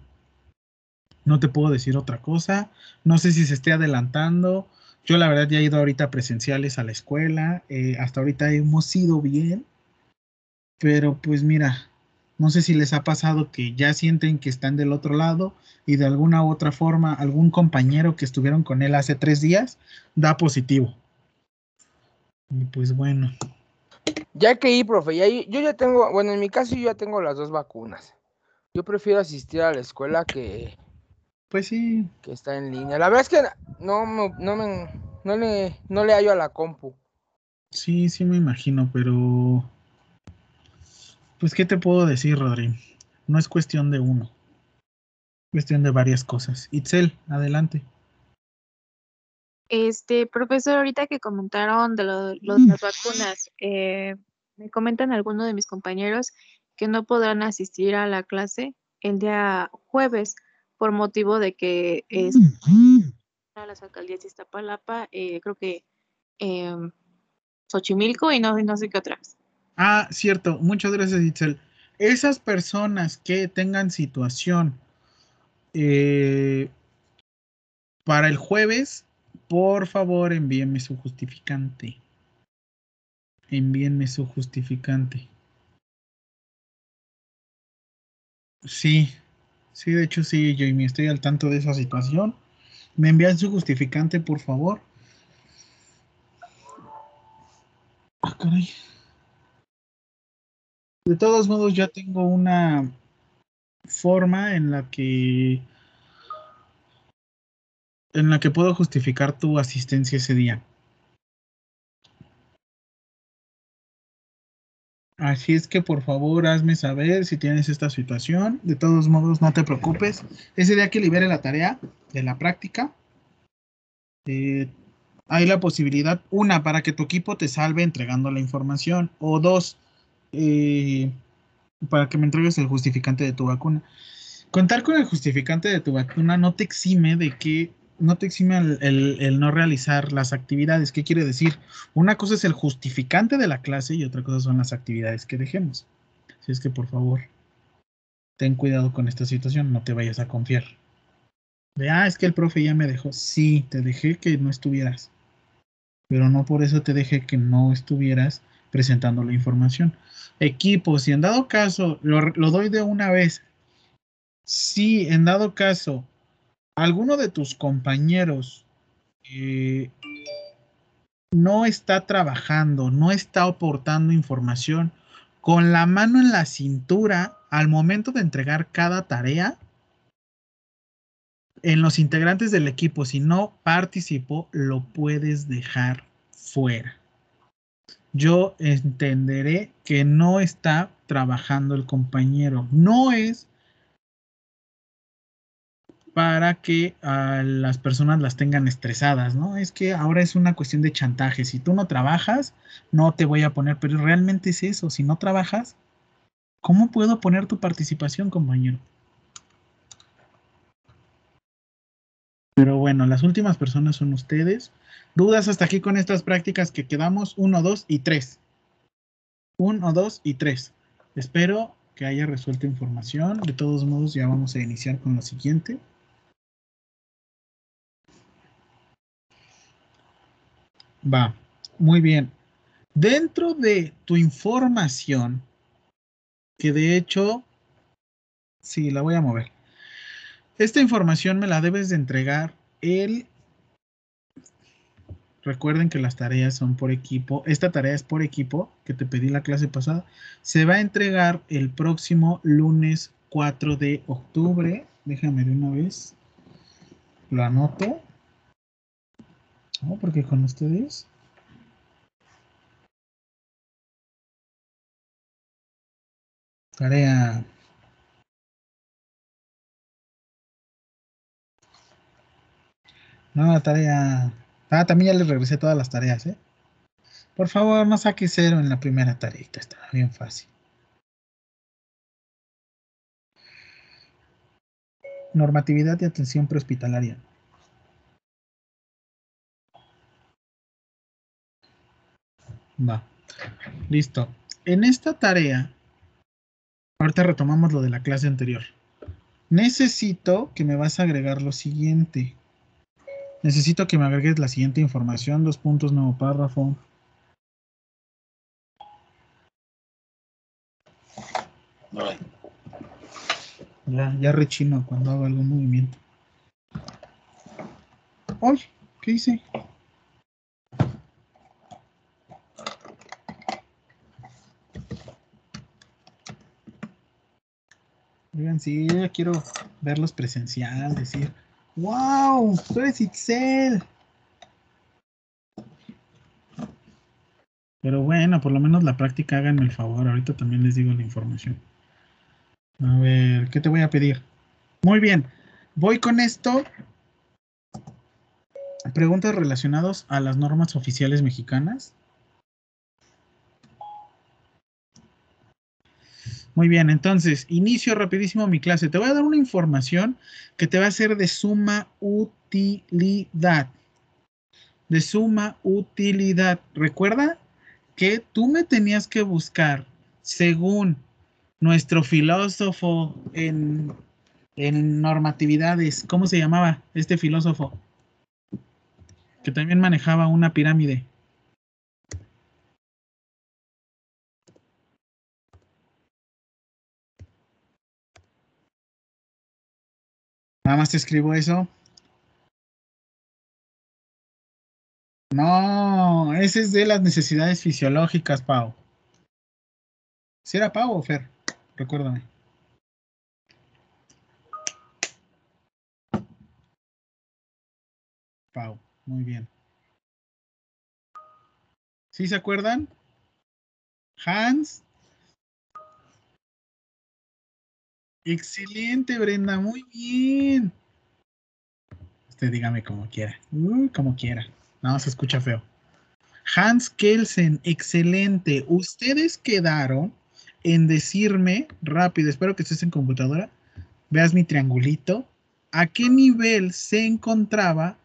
no te puedo decir otra cosa. No sé si se esté adelantando. Yo la verdad ya he ido ahorita presenciales a la escuela. Eh, hasta ahorita hemos ido bien. Pero pues mira, no sé si les ha pasado que ya sienten que están del otro lado y de alguna u otra forma algún compañero que estuvieron con él hace tres días da positivo. Y pues bueno. Ya que ir, profe, ya, yo ya tengo, bueno, en mi caso yo ya tengo las dos vacunas. Yo prefiero asistir a la escuela que... Pues sí. Que está en línea. La verdad es que no, no, me, no, le, no le hallo a la compu. Sí, sí me imagino, pero... Pues, ¿qué te puedo decir, Rodri? No es cuestión de uno. Cuestión de varias cosas. Itzel, adelante. Este, profesor, ahorita que comentaron de lo, de las vacunas, eh, me comentan algunos de mis compañeros que no podrán asistir a la clase el día jueves por motivo de que es a las alcaldías de Iztapalapa, eh, creo que eh, Xochimilco y no, no sé qué otras. Ah, cierto, muchas gracias, Itzel. Esas personas que tengan situación eh, para el jueves, por favor envíenme su justificante. Envíenme su justificante. Sí, sí, de hecho sí, me estoy al tanto de esa situación. ¿Me envían su justificante, por favor? Ah, caray. De todos modos, ya tengo una forma en la que en la que puedo justificar tu asistencia ese día. Así es que por favor hazme saber si tienes esta situación. De todos modos, no te preocupes. Ese día que libere la tarea de la práctica, eh, hay la posibilidad, una, para que tu equipo te salve entregando la información, o dos, eh, para que me entregues el justificante de tu vacuna. Contar con el justificante de tu vacuna no te exime de que no te exime el, no realizar las actividades. ¿Qué quiere decir? Una cosa es el justificante de la clase y otra cosa son las actividades que dejemos. Así es que por favor, ten cuidado con esta situación, no te vayas a confiar. De, ah, es que el profe ya me dejó. Sí, te dejé que no estuvieras. Pero no por eso te dejé que no estuvieras presentando la información. Equipo, si en dado caso, lo, doy de una vez. Si en dado caso alguno de tus compañeros eh, no está trabajando, no está aportando información con la mano en la cintura al momento de entregar cada tarea, en los integrantes del equipo, si no participó, lo puedes dejar fuera. Yo entenderé que no está trabajando el compañero. No es para que a las personas las tengan estresadas, ¿no? Es que ahora es una cuestión de chantaje. Si tú no trabajas, no te voy a poner, pero realmente es eso. Si no trabajas, ¿cómo puedo poner tu participación, compañero? Pero bueno, las últimas personas son ustedes. ¿Dudas hasta aquí con estas prácticas que quedamos? Uno, dos y tres. Uno, dos y tres. Espero que haya resuelto información. De todos modos, ya vamos a iniciar con lo siguiente. Va, muy bien. Dentro de tu información, que de hecho, sí, la voy a mover. Esta información me la debes de entregar el... Recuerden que las tareas son por equipo. Esta tarea es por equipo, que te pedí la clase pasada. Se va a entregar el próximo lunes 4 de octubre. Déjame de una vez. Lo anoto. No, porque con ustedes. Tarea. No, tarea. Ah, también ya les regresé todas las tareas, ¿eh? Por favor, no saque cero en la primera tarea. Está bien fácil. Normatividad y atención prehospitalaria. Va. Listo. En esta tarea, ahorita retomamos lo de la clase anterior. Necesito que me vas a agregar lo siguiente. Necesito que me agregues la siguiente información, dos puntos, nuevo párrafo. Ya, ya rechino cuando hago algún movimiento. ¡Ay! ¿Qué hice? Oigan, sí, ya quiero verlos presencial, decir wow, tú eres Itzel. Pero bueno, por lo menos la práctica háganme el favor. Ahorita también les digo la información. A ver, ¿qué te voy a pedir? Muy bien, voy con esto. Preguntas relacionadas a las normas oficiales mexicanas. Muy bien, entonces, inicio rapidísimo mi clase. Te voy a dar una información que te va a ser de suma utilidad. De suma utilidad. Recuerda que tú me tenías que buscar, según nuestro filósofo en, en normatividades, ¿cómo se llamaba este filósofo? Que también manejaba una pirámide. Nada más te escribo eso. No, ese es de las necesidades fisiológicas, Pau. ¿Si era Pau o Fer? Recuérdame. Pau, muy bien. ¿Sí se acuerdan? Hans. Excelente, Brenda, muy bien. Usted dígame como quiera. como quiera. No, se escucha feo. Hans Kelsen, excelente. Ustedes quedaron en decirme rápido, espero que estés en computadora, veas mi triangulito, a qué nivel se encontraba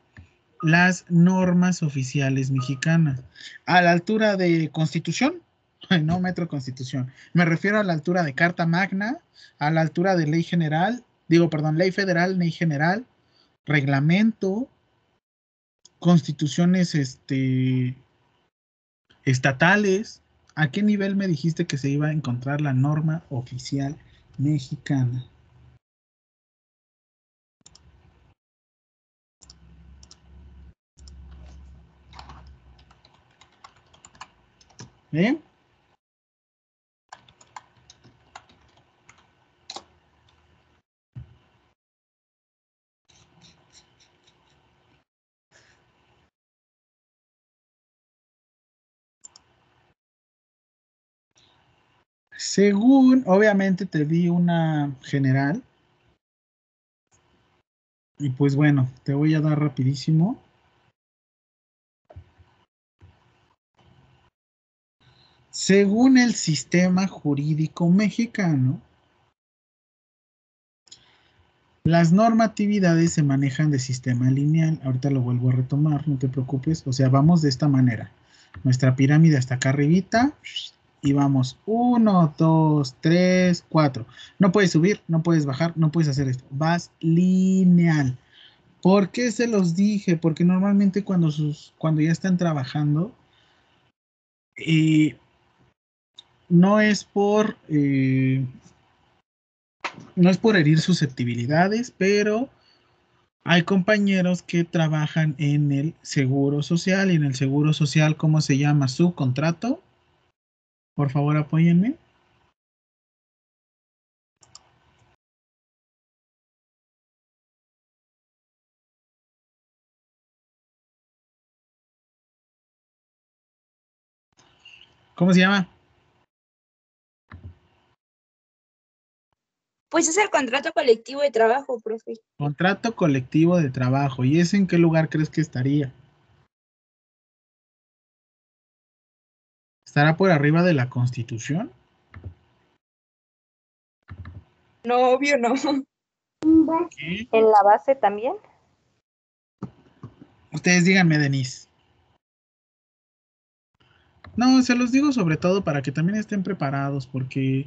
las normas oficiales mexicanas. A la altura de Constitución, no Metro Constitución. Me refiero a la altura de Carta Magna, a la altura de Ley General, digo, perdón, Ley Federal, Ley General, Reglamento, constituciones este, estatales. ¿A qué nivel me dijiste que se iba a encontrar la norma oficial mexicana? ¿Eh? Según, obviamente te di una general. Y pues bueno, te voy a dar rapidísimo. Según el sistema jurídico mexicano, las normatividades se manejan de sistema lineal. Ahorita lo vuelvo a retomar, no te preocupes. O sea, vamos de esta manera. Nuestra pirámide hasta acá arribita y vamos 1, 2, 3, 4. No puedes subir, no puedes bajar, no puedes hacer esto. Vas lineal. ¿Por qué se los dije? Porque normalmente cuando, sus, cuando ya están trabajando, eh, no es por eh, no es por herir susceptibilidades, pero hay compañeros que trabajan en el seguro social y en el seguro social, ¿cómo se llama su contrato? Por favor, apóyenme. ¿Cómo se llama? Pues es el contrato colectivo de trabajo, profe. Contrato colectivo de trabajo. ¿Y ese en qué lugar crees que estaría? ¿Estará por arriba de la Constitución? No, obvio no. ¿En la base también? Ustedes díganme, Denise. No, se los digo sobre todo para que también estén preparados, porque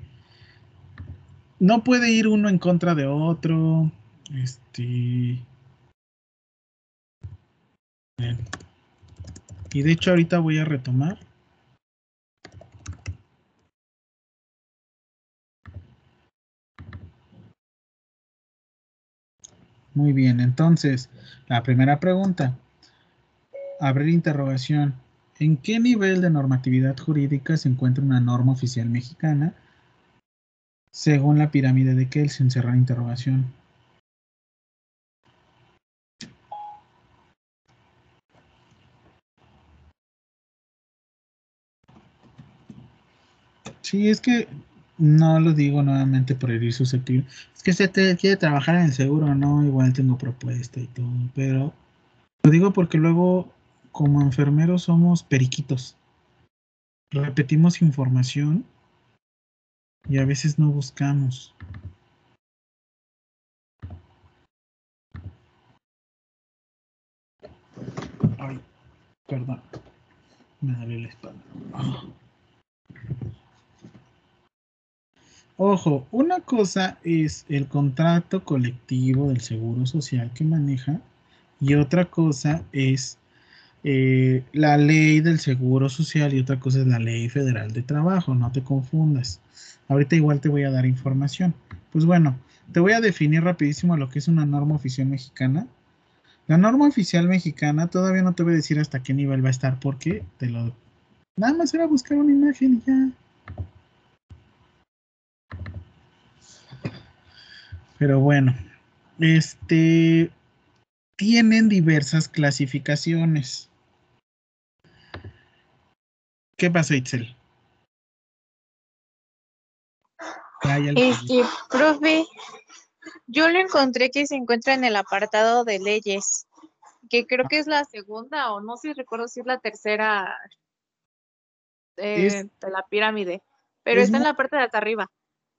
no puede ir uno en contra de otro. Este. Y de hecho ahorita voy a retomar. Muy bien, entonces, la primera pregunta. Abrir interrogación. ¿En qué nivel de normatividad jurídica se encuentra una norma oficial mexicana? Según la pirámide de Kelsen, cerrar interrogación. Sí, es que no lo digo nuevamente por herir susceptible. Es que se te quiere trabajar en el seguro, no, igual tengo propuesta y todo, pero lo digo porque luego como enfermeros somos periquitos. Repetimos información y a veces no buscamos. Ay, perdón. Me duele la espalda. Ah. Ojo, una cosa es el contrato colectivo del Seguro Social que maneja y otra cosa es eh, la ley del Seguro Social y otra cosa es la ley federal de trabajo, no te confundas. Ahorita igual te voy a dar información. Pues bueno, te voy a definir rapidísimo lo que es una norma oficial mexicana. La norma oficial mexicana todavía no te voy a decir hasta qué nivel va a estar porque te lo... Nada más era buscar una imagen y ya. Pero bueno, este tienen diversas clasificaciones. ¿Qué pasa, Itzel? Este, profe, yo lo encontré que se encuentra en el apartado de leyes, que creo que es la segunda, o no sé si recuerdo si es la tercera eh, de la pirámide, pero está en la parte de hasta arriba.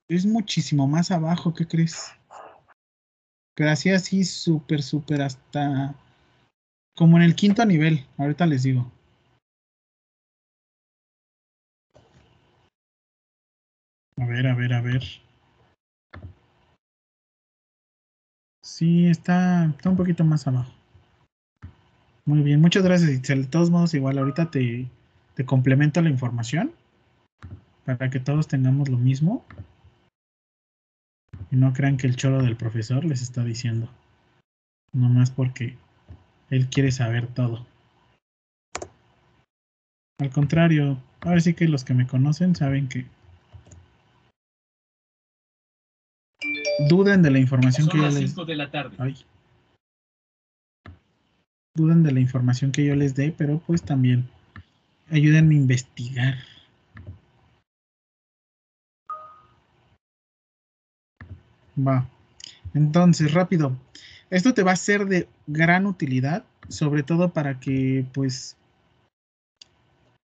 Es muchísimo más abajo, ¿qué crees? Así, así, súper, súper hasta como en el quinto nivel. Ahorita les digo. A ver, a ver, a ver. Sí, está, está un poquito más abajo. Muy bien, muchas gracias. De todos modos, igual ahorita te, te complemento la información para que todos tengamos lo mismo. Y no crean que el cholo del profesor les está diciendo. Nomás porque él quiere saber todo. Al contrario, ahora sí que los que me conocen saben que duden de la información que yo les de la tarde. Duden de la información que yo les dé, pero pues también ayúdenme a investigar. Va. Entonces, rápido. Esto te va a ser de gran utilidad, sobre todo para que pues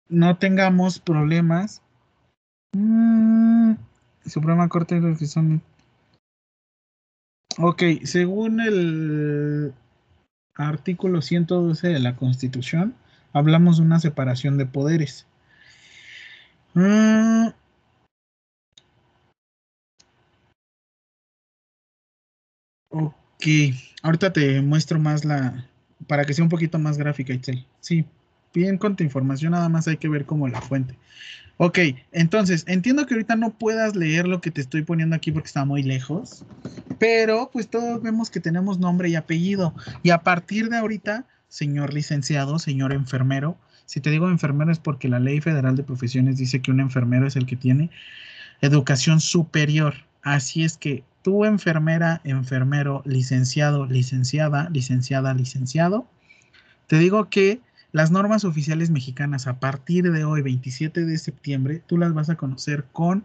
no tengamos problemas. Mm, Suprema Corte de Decisión. Ok, según el artículo 112 de la Constitución, hablamos de una separación de poderes. Mm, Ok, ahorita te muestro más la, para que sea un poquito más gráfica, Itzel. Sí, bien con tu información, nada más hay que ver como la fuente. Ok, entonces, entiendo que ahorita no puedas leer lo que te estoy poniendo aquí porque está muy lejos, pero pues todos vemos que tenemos nombre y apellido. Y a partir de ahorita, señor licenciado, señor enfermero, si te digo enfermero es porque la ley federal de profesiones dice que un enfermero es el que tiene educación superior. Así es que tú enfermera, enfermero, licenciado, licenciada, licenciada, licenciado, te digo que las normas oficiales mexicanas a partir de hoy, 27 de septiembre, tú las vas a conocer con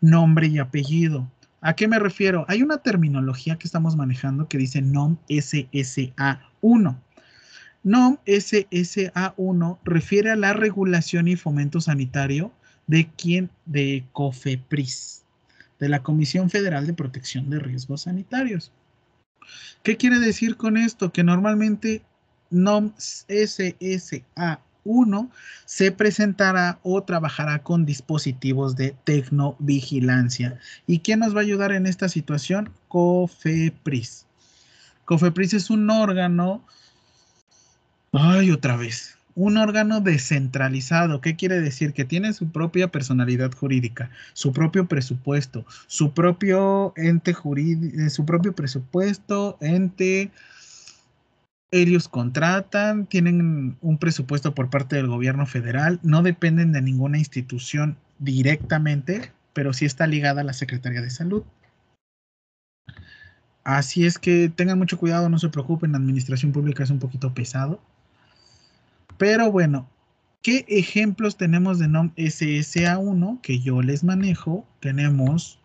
nombre y apellido. ¿A qué me refiero? Hay una terminología que estamos manejando que dice NOM SSA1. NOM SSA1 refiere a la regulación y fomento sanitario de quién? De COFEPRIS de la Comisión Federal de Protección de Riesgos Sanitarios. ¿Qué quiere decir con esto? Que normalmente NOM SSA1 se presentará o trabajará con dispositivos de tecnovigilancia. ¿Y quién nos va a ayudar en esta situación? COFEPRIS. COFEPRIS es un órgano. Ay, otra vez un órgano descentralizado. ¿Qué quiere decir? Que tiene su propia personalidad jurídica, su propio presupuesto, su propio ente jurídico, eh, su propio presupuesto, ente. Ellos contratan, tienen un presupuesto por parte del gobierno federal, no dependen de ninguna institución directamente, pero sí está ligada a la Secretaría de Salud. Así es que tengan mucho cuidado, no se preocupen, la administración pública es un poquito pesado. Pero bueno, ¿qué ejemplos tenemos de NOM SSA1 que yo les manejo? Tenemos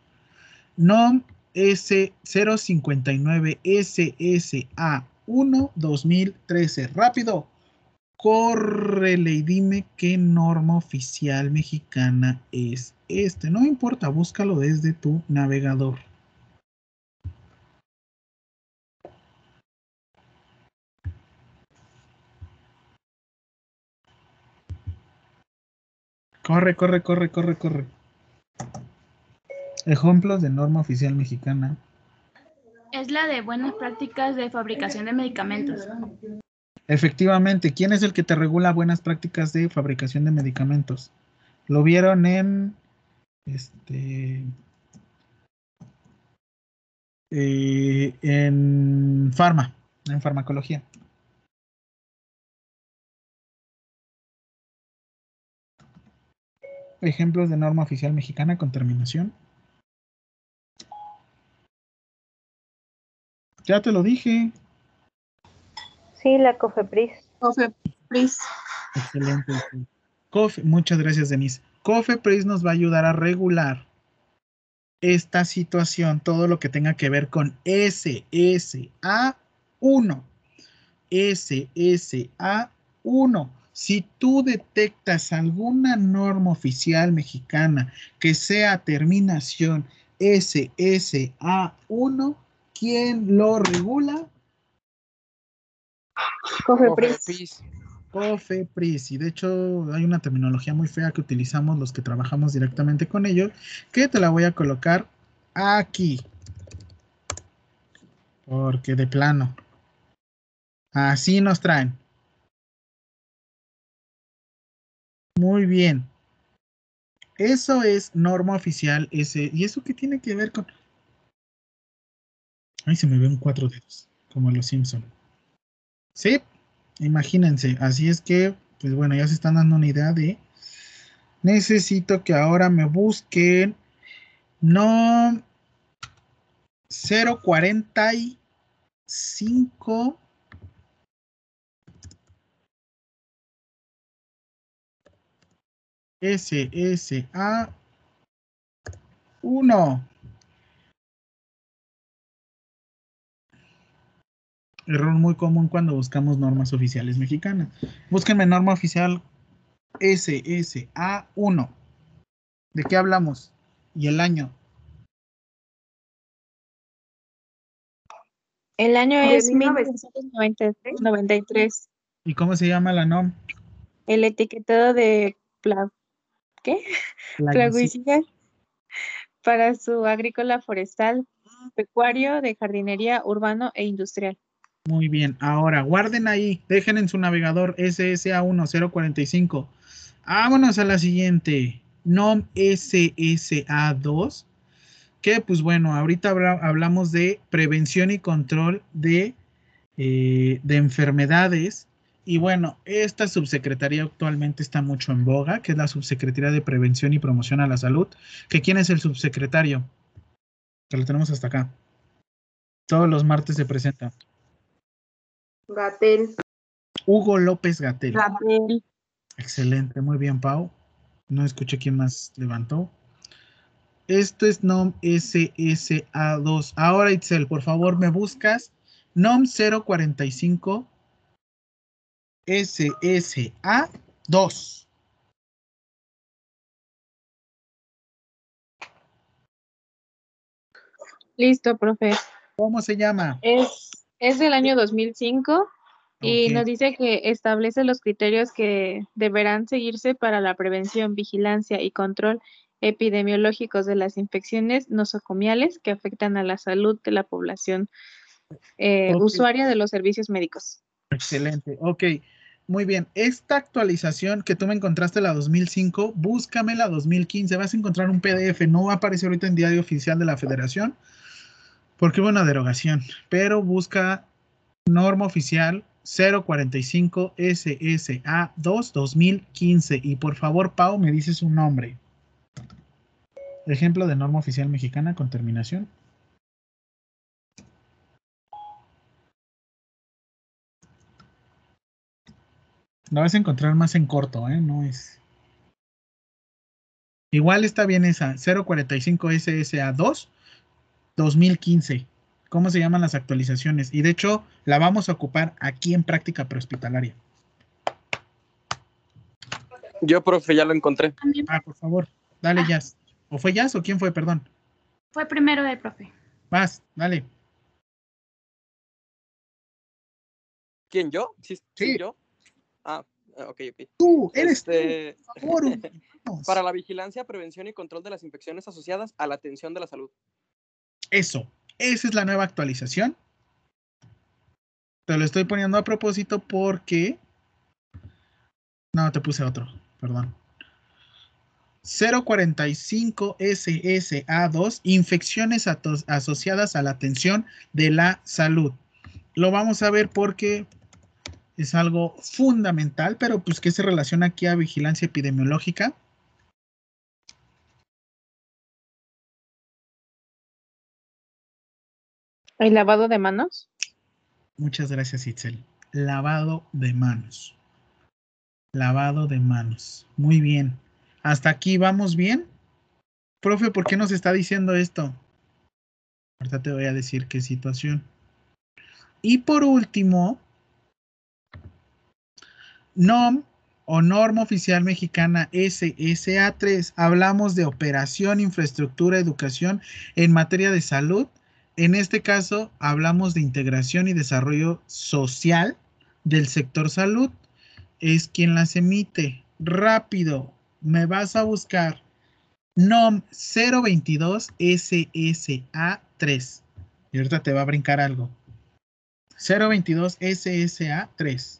NOM S059 SSA1 2013. Rápido, córrele y dime qué norma oficial mexicana es este. No importa, búscalo desde tu navegador. Corre, corre, corre, corre, corre. Ejemplos de norma oficial mexicana. Es la de buenas prácticas de fabricación de medicamentos. Efectivamente, ¿quién es el que te regula buenas prácticas de fabricación de medicamentos? Lo vieron en este eh, en farma, en farmacología. Ejemplos de norma oficial mexicana con terminación. Ya te lo dije. Sí, la COFEPRIS. COFEPRIS. Excelente. Cofe, muchas gracias, Denise. COFEPRIS nos va a ayudar a regular esta situación, todo lo que tenga que ver con SSA1. SSA1. Si tú detectas alguna norma oficial mexicana que sea terminación SSA1, ¿quién lo regula? COFEPRIS. COFEPRIS. Y de hecho hay una terminología muy fea que utilizamos los que trabajamos directamente con ellos, que te la voy a colocar aquí. Porque de plano. Así nos traen. Muy bien. Eso es norma oficial ese. ¿Y eso qué tiene que ver con? Ay, se me ven cuatro dedos, como los Simpson. Sí, imagínense. Así es que, pues bueno, ya se están dando una idea de. Necesito que ahora me busquen. No. 045 SSA 1. Error muy común cuando buscamos normas oficiales mexicanas. Búsquenme norma oficial SSA 1. ¿De qué hablamos? Y el año. El año es 1993. 1993. ¿Y cómo se llama la NOM? El etiquetado de pla- ¿qué? plaguicidas para su agrícola, forestal, pecuario, de jardinería, urbano e industrial. Muy bien, ahora guarden ahí, dejen en su navegador SSA1045. Vámonos a la siguiente, NOM SSA2, que pues bueno, ahorita habla- hablamos de prevención y control de, eh, de enfermedades. Y bueno, esta subsecretaría actualmente está mucho en boga, que es la subsecretaría de Prevención y Promoción a la Salud. ¿Que quién es el subsecretario? Que lo tenemos hasta acá. Todos los martes se presenta. Gatel. Hugo López Gatel. Gatel. Excelente, muy bien, Pau. No escuché quién más levantó. Esto es NOM SSA2. Ahora, Itzel, por favor, me buscas NOM 045 SSA2. Listo, profe. ¿Cómo se llama? Es, es del año 2005 y nos dice que establece los criterios que deberán seguirse para la prevención, vigilancia y control epidemiológicos de las infecciones nosocomiales que afectan a la salud de la población eh, usuaria de los servicios médicos. Excelente, ok. Muy bien, esta actualización que tú me encontraste la 2005, búscame la 2015, vas a encontrar un PDF, no va a aparecer ahorita en diario oficial de la federación, porque hubo una derogación, pero busca norma oficial 045 SSA 2 2015 y por favor, Pau, me dices un nombre. Ejemplo de norma oficial mexicana con terminación. La vas a encontrar más en corto, ¿eh? No es. Igual está bien esa, 045 SSA2 2015. ¿Cómo se llaman las actualizaciones? Y de hecho, la vamos a ocupar aquí en práctica prehospitalaria. Yo, profe, ya lo encontré. Ah, por favor, dale, Ah. Jazz. ¿O fue Jazz o quién fue? Perdón. Fue primero de profe. Vas, dale. ¿Quién, yo? Sí, Sí. yo. Ah, ok, ok. Tú, eres Este, tú, por favor. vamos. para la vigilancia, prevención y control de las infecciones asociadas a la atención de la salud. Eso, esa es la nueva actualización. Te lo estoy poniendo a propósito porque... No, te puse otro, perdón. 045 SSA2, infecciones asociadas a la atención de la salud. Lo vamos a ver porque es algo fundamental, pero pues que se relaciona aquí a vigilancia epidemiológica. ¿El lavado de manos? Muchas gracias, Itzel. Lavado de manos. Lavado de manos. Muy bien. ¿Hasta aquí vamos bien? Profe, ¿por qué nos está diciendo esto? Ahorita te voy a decir qué situación. Y por último, NOM o Norma Oficial Mexicana SSA3. Hablamos de operación, infraestructura, educación en materia de salud. En este caso, hablamos de integración y desarrollo social del sector salud. Es quien las emite. Rápido, me vas a buscar NOM 022 SSA3. Y ahorita te va a brincar algo. 022 SSA3.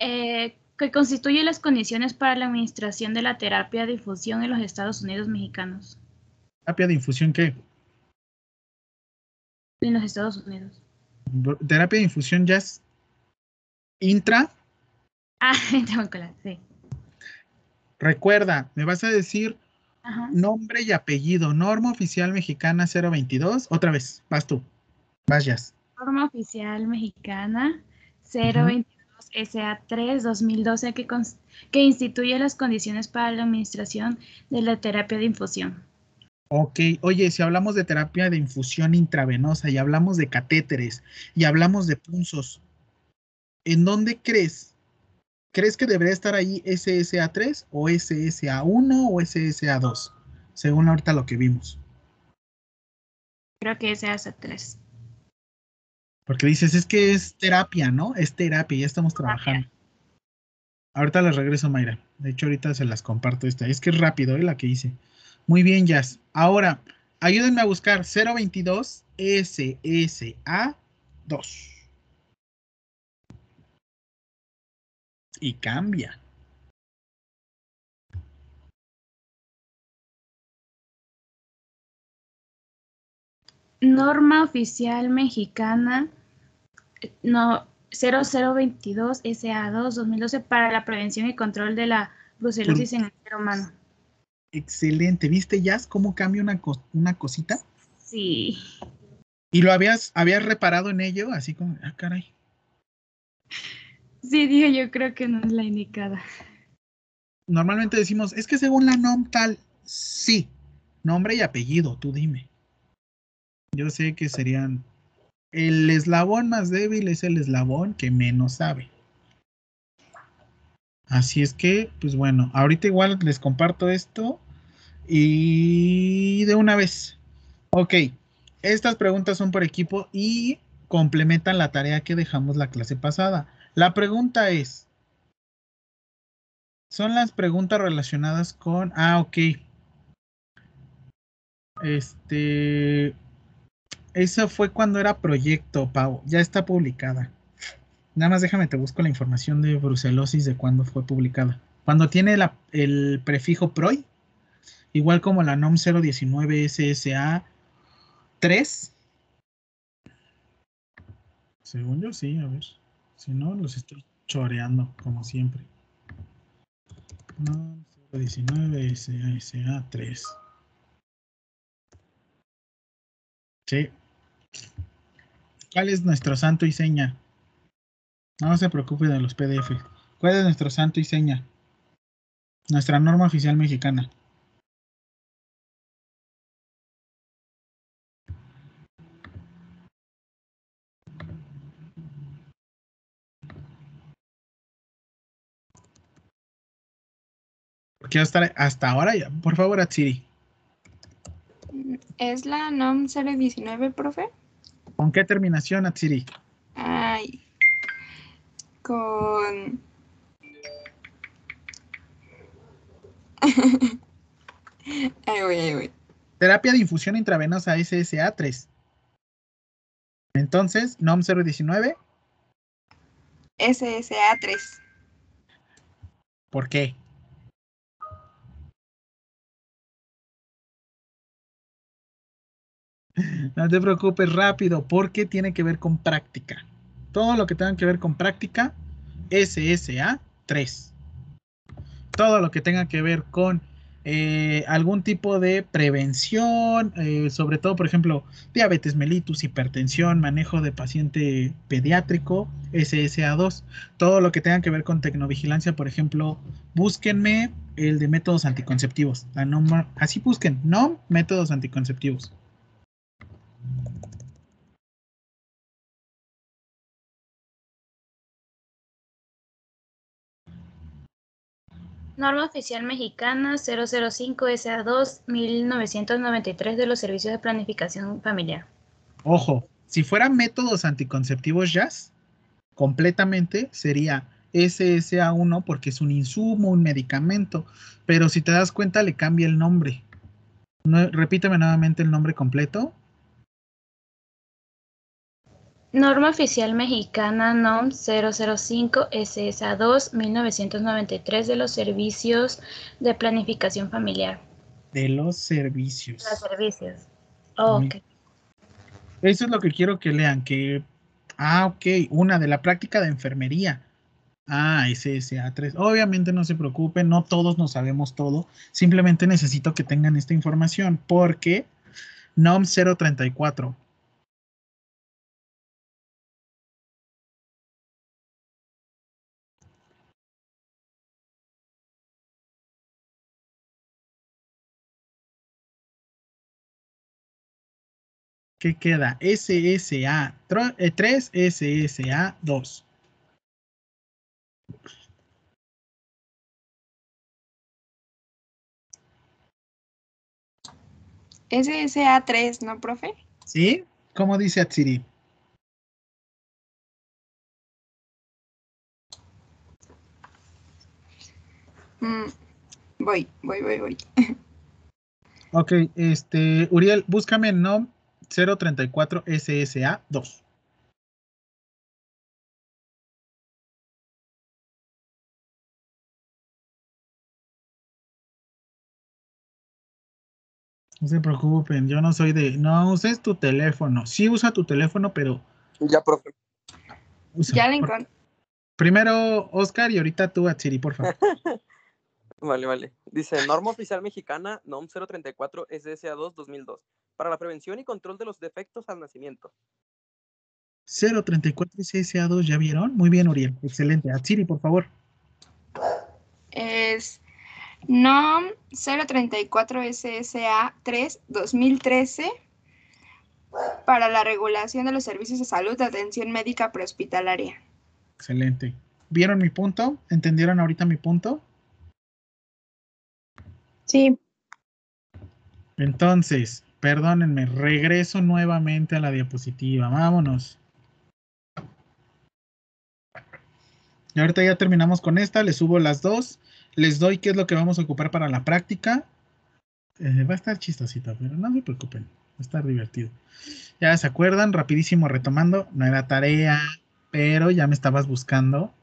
Eh, que constituye las condiciones para la administración de la terapia de infusión en los Estados Unidos mexicanos. ¿Terapia de infusión qué? En los Estados Unidos. Terapia de infusión ya es intra. Ah, la- sí. Recuerda, me vas a decir Ajá. nombre y apellido. Norma oficial mexicana 022. Otra vez, vas tú. Vas, Jazz. Norma oficial mexicana 022 SA3 2012 que, que instituye las condiciones para la administración de la terapia de infusión. Ok, oye, si hablamos de terapia de infusión intravenosa y hablamos de catéteres y hablamos de punzos, ¿en dónde crees? ¿Crees que debería estar ahí SSA3 o SSA1 o SSA2? Según ahorita lo que vimos. Creo que ese hace 3. Porque dices, es que es terapia, ¿no? Es terapia, ya estamos trabajando. Ahorita les regreso, Mayra. De hecho, ahorita se las comparto esta. Es que es rápido, ¿eh? La que hice. Muy bien, Jazz. Ahora, ayúdenme a buscar 022 SSA2. Y cambia. Norma oficial mexicana no 0022 SA2 2012 para la prevención y control de la brucelosis en el ser humano. Excelente. ¿Viste, Jazz, cómo cambia una, una cosita? Sí. ¿Y lo habías, habías reparado en ello? Así como, ah, caray. Sí, dije, yo creo que no es la indicada. Normalmente decimos, es que según la NOM tal, sí. Nombre y apellido, tú dime. Yo sé que serían. El eslabón más débil es el eslabón que menos sabe. Así es que, pues bueno, ahorita igual les comparto esto y de una vez. Ok, estas preguntas son por equipo y complementan la tarea que dejamos la clase pasada. La pregunta es, son las preguntas relacionadas con, ah, ok. Este, eso fue cuando era proyecto, Pau, ya está publicada. Nada más déjame, te busco la información de brucelosis de cuándo fue publicada. Cuando tiene el prefijo PROI, igual como la NOM 019 SSA 3. Según yo, sí, a ver. Si no, los estoy choreando, como siempre. No, 019 SA 3. Sí. ¿Cuál es nuestro santo y seña? No se preocupe de los PDF. ¿Cuál es nuestro santo y seña? Nuestra norma oficial mexicana. Porque hasta, hasta ahora, ya, por favor, Atsiri. ¿Es la NOM 019, profe? ¿Con qué terminación, Atsiri? Ay. Con. ahí voy, ahí voy. Terapia de infusión intravenosa SSA 3. Entonces, NOM 019. SSA 3. ¿Por qué? No te preocupes rápido, porque tiene que ver con práctica. Todo lo que tenga que ver con práctica, SSA 3. Todo lo que tenga que ver con eh, algún tipo de prevención, eh, sobre todo, por ejemplo, diabetes mellitus, hipertensión, manejo de paciente pediátrico, SSA2. Todo lo que tenga que ver con tecnovigilancia, por ejemplo, búsquenme el de métodos anticonceptivos. La NOM, así busquen, no métodos anticonceptivos. Norma Oficial Mexicana 005 SA2 1993 de los Servicios de Planificación Familiar. Ojo, si fueran métodos anticonceptivos jazz, completamente sería SSA1 porque es un insumo, un medicamento, pero si te das cuenta le cambia el nombre. No, repíteme nuevamente el nombre completo. Norma Oficial Mexicana NOM 005 SSA2 1993 de los Servicios de Planificación Familiar. De los servicios. Los servicios. Oh, ok. Eso es lo que quiero que lean, que... Ah, ok, una de la práctica de enfermería. Ah, SSA3. Obviamente no se preocupen, no todos nos sabemos todo. Simplemente necesito que tengan esta información porque NOM 034 ¿Qué queda? SSA 3, SSA 2. SSA 3, ¿no, profe? ¿Sí? ¿Cómo dice Atsiri? Mm, voy, voy, voy, voy. Ok, este, Uriel, búscame el NOM 034 SSA 2. No se preocupen, yo no soy de. No uses tu teléfono. Sí usa tu teléfono, pero. Ya, profe. usa. Ya la encontré. Primero Oscar y ahorita tú, Atsiri, por favor. Vale, vale. Dice, norma oficial mexicana, NOM 034 SSA2 2002, para la prevención y control de los defectos al nacimiento. 034 SSA2, ¿ya vieron? Muy bien, Uriel. Excelente. Atsiri, por favor. Es NOM 034 SSA 3 2013 para la regulación de los servicios de salud de atención médica prehospitalaria. Excelente. ¿Vieron mi punto? ¿Entendieron ahorita mi punto? Sí. Entonces, perdónenme, regreso nuevamente a la diapositiva. Vámonos. Y ahorita ya terminamos con esta, les subo las dos, les doy qué es lo que vamos a ocupar para la práctica. Eh, va a estar chistosito, pero no se preocupen, va a estar divertido. Ya se acuerdan, rapidísimo retomando, no era tarea, pero ya me estabas buscando.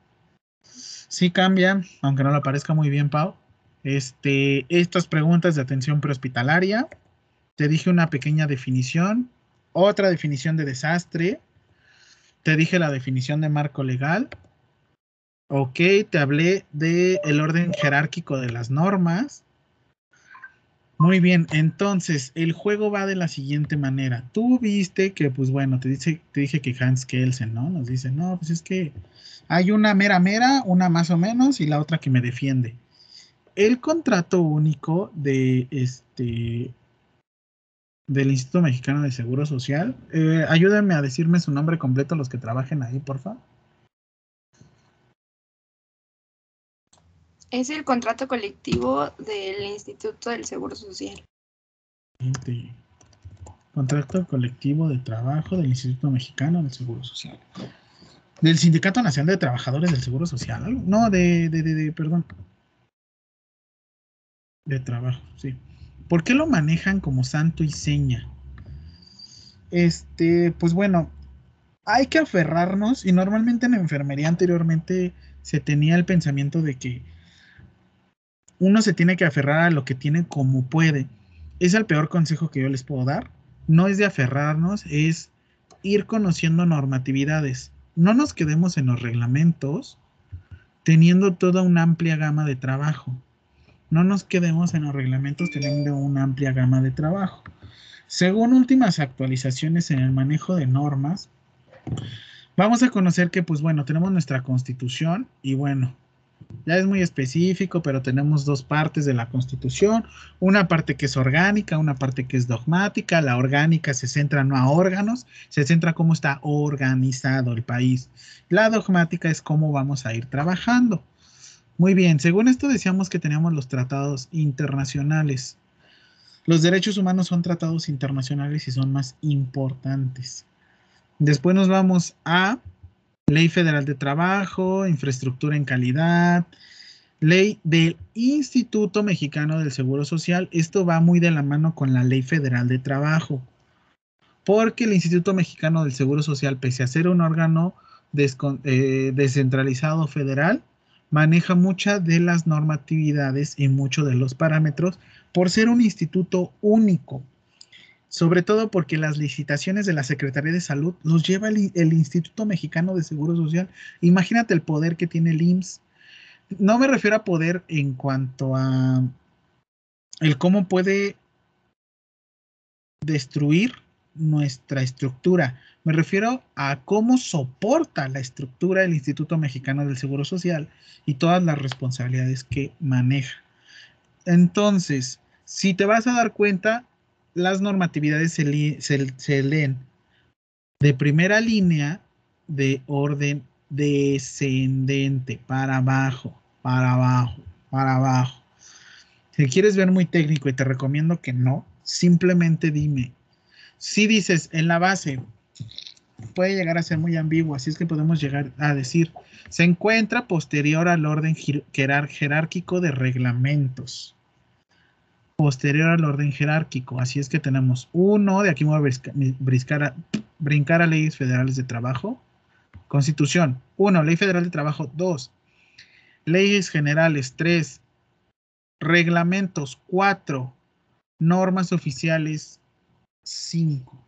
Sí cambia, aunque no lo parezca muy bien, Pau. Este, estas preguntas de atención prehospitalaria. Te dije una pequeña definición, otra definición de desastre. Te dije la definición de marco legal. Ok, te hablé del el orden jerárquico de las normas. Muy bien, entonces el juego va de la siguiente manera. Tú viste que, pues bueno, te, dice, te dije que Hans Kelsen, ¿no? Nos dice, no, pues es que hay una mera mera, una más o menos y la otra que me defiende. El contrato único de este del Instituto Mexicano de Seguro Social. Eh, ayúdenme a decirme su nombre completo los que trabajen ahí, por favor. Es el contrato colectivo del Instituto del Seguro Social. Contrato colectivo de trabajo del Instituto Mexicano del Seguro Social. Del Sindicato Nacional de Trabajadores del Seguro Social. No, de, de, de, de perdón. De trabajo, sí. ¿Por qué lo manejan como santo y seña? Este, pues bueno, hay que aferrarnos y normalmente en la enfermería anteriormente se tenía el pensamiento de que uno se tiene que aferrar a lo que tiene como puede. Es el peor consejo que yo les puedo dar. No es de aferrarnos, es ir conociendo normatividades. No nos quedemos en los reglamentos teniendo toda una amplia gama de trabajo no nos quedemos en los reglamentos teniendo una amplia gama de trabajo. Según últimas actualizaciones en el manejo de normas, vamos a conocer que, pues bueno, tenemos nuestra constitución y bueno, ya es muy específico, pero tenemos dos partes de la constitución, una parte que es orgánica, una parte que es dogmática, la orgánica se centra no a órganos, se centra cómo está organizado el país, la dogmática es cómo vamos a ir trabajando. Muy bien, según esto decíamos que teníamos los tratados internacionales. Los derechos humanos son tratados internacionales y son más importantes. Después nos vamos a Ley Federal de Trabajo, Infraestructura en Calidad, Ley del Instituto Mexicano del Seguro Social. Esto va muy de la mano con la Ley Federal de Trabajo, porque el Instituto Mexicano del Seguro Social, pese a ser un órgano eh, descentralizado federal, maneja muchas de las normatividades y muchos de los parámetros por ser un instituto único. Sobre todo porque las licitaciones de la Secretaría de Salud los lleva el, Instituto Mexicano de Seguro Social. Imagínate el poder que tiene el IMSS. No me refiero a poder en cuanto a el cómo puede destruir nuestra estructura. Me refiero a cómo soporta la estructura del Instituto Mexicano del Seguro Social y todas las responsabilidades que maneja. Entonces, si te vas a dar cuenta, las normatividades se, leen de primera línea de orden descendente, para abajo, para abajo, para abajo. Si quieres ver muy técnico y te recomiendo que no, simplemente dime si dices en la base, puede llegar a ser muy ambiguo, así es que podemos llegar a decir, se encuentra posterior al orden jerárquico de reglamentos. Posterior al orden jerárquico, así es que tenemos uno, de aquí voy a brincar a, leyes federales de trabajo. Constitución, uno, ley federal de trabajo, dos, leyes generales, tres, reglamentos, cuatro, normas oficiales, 5.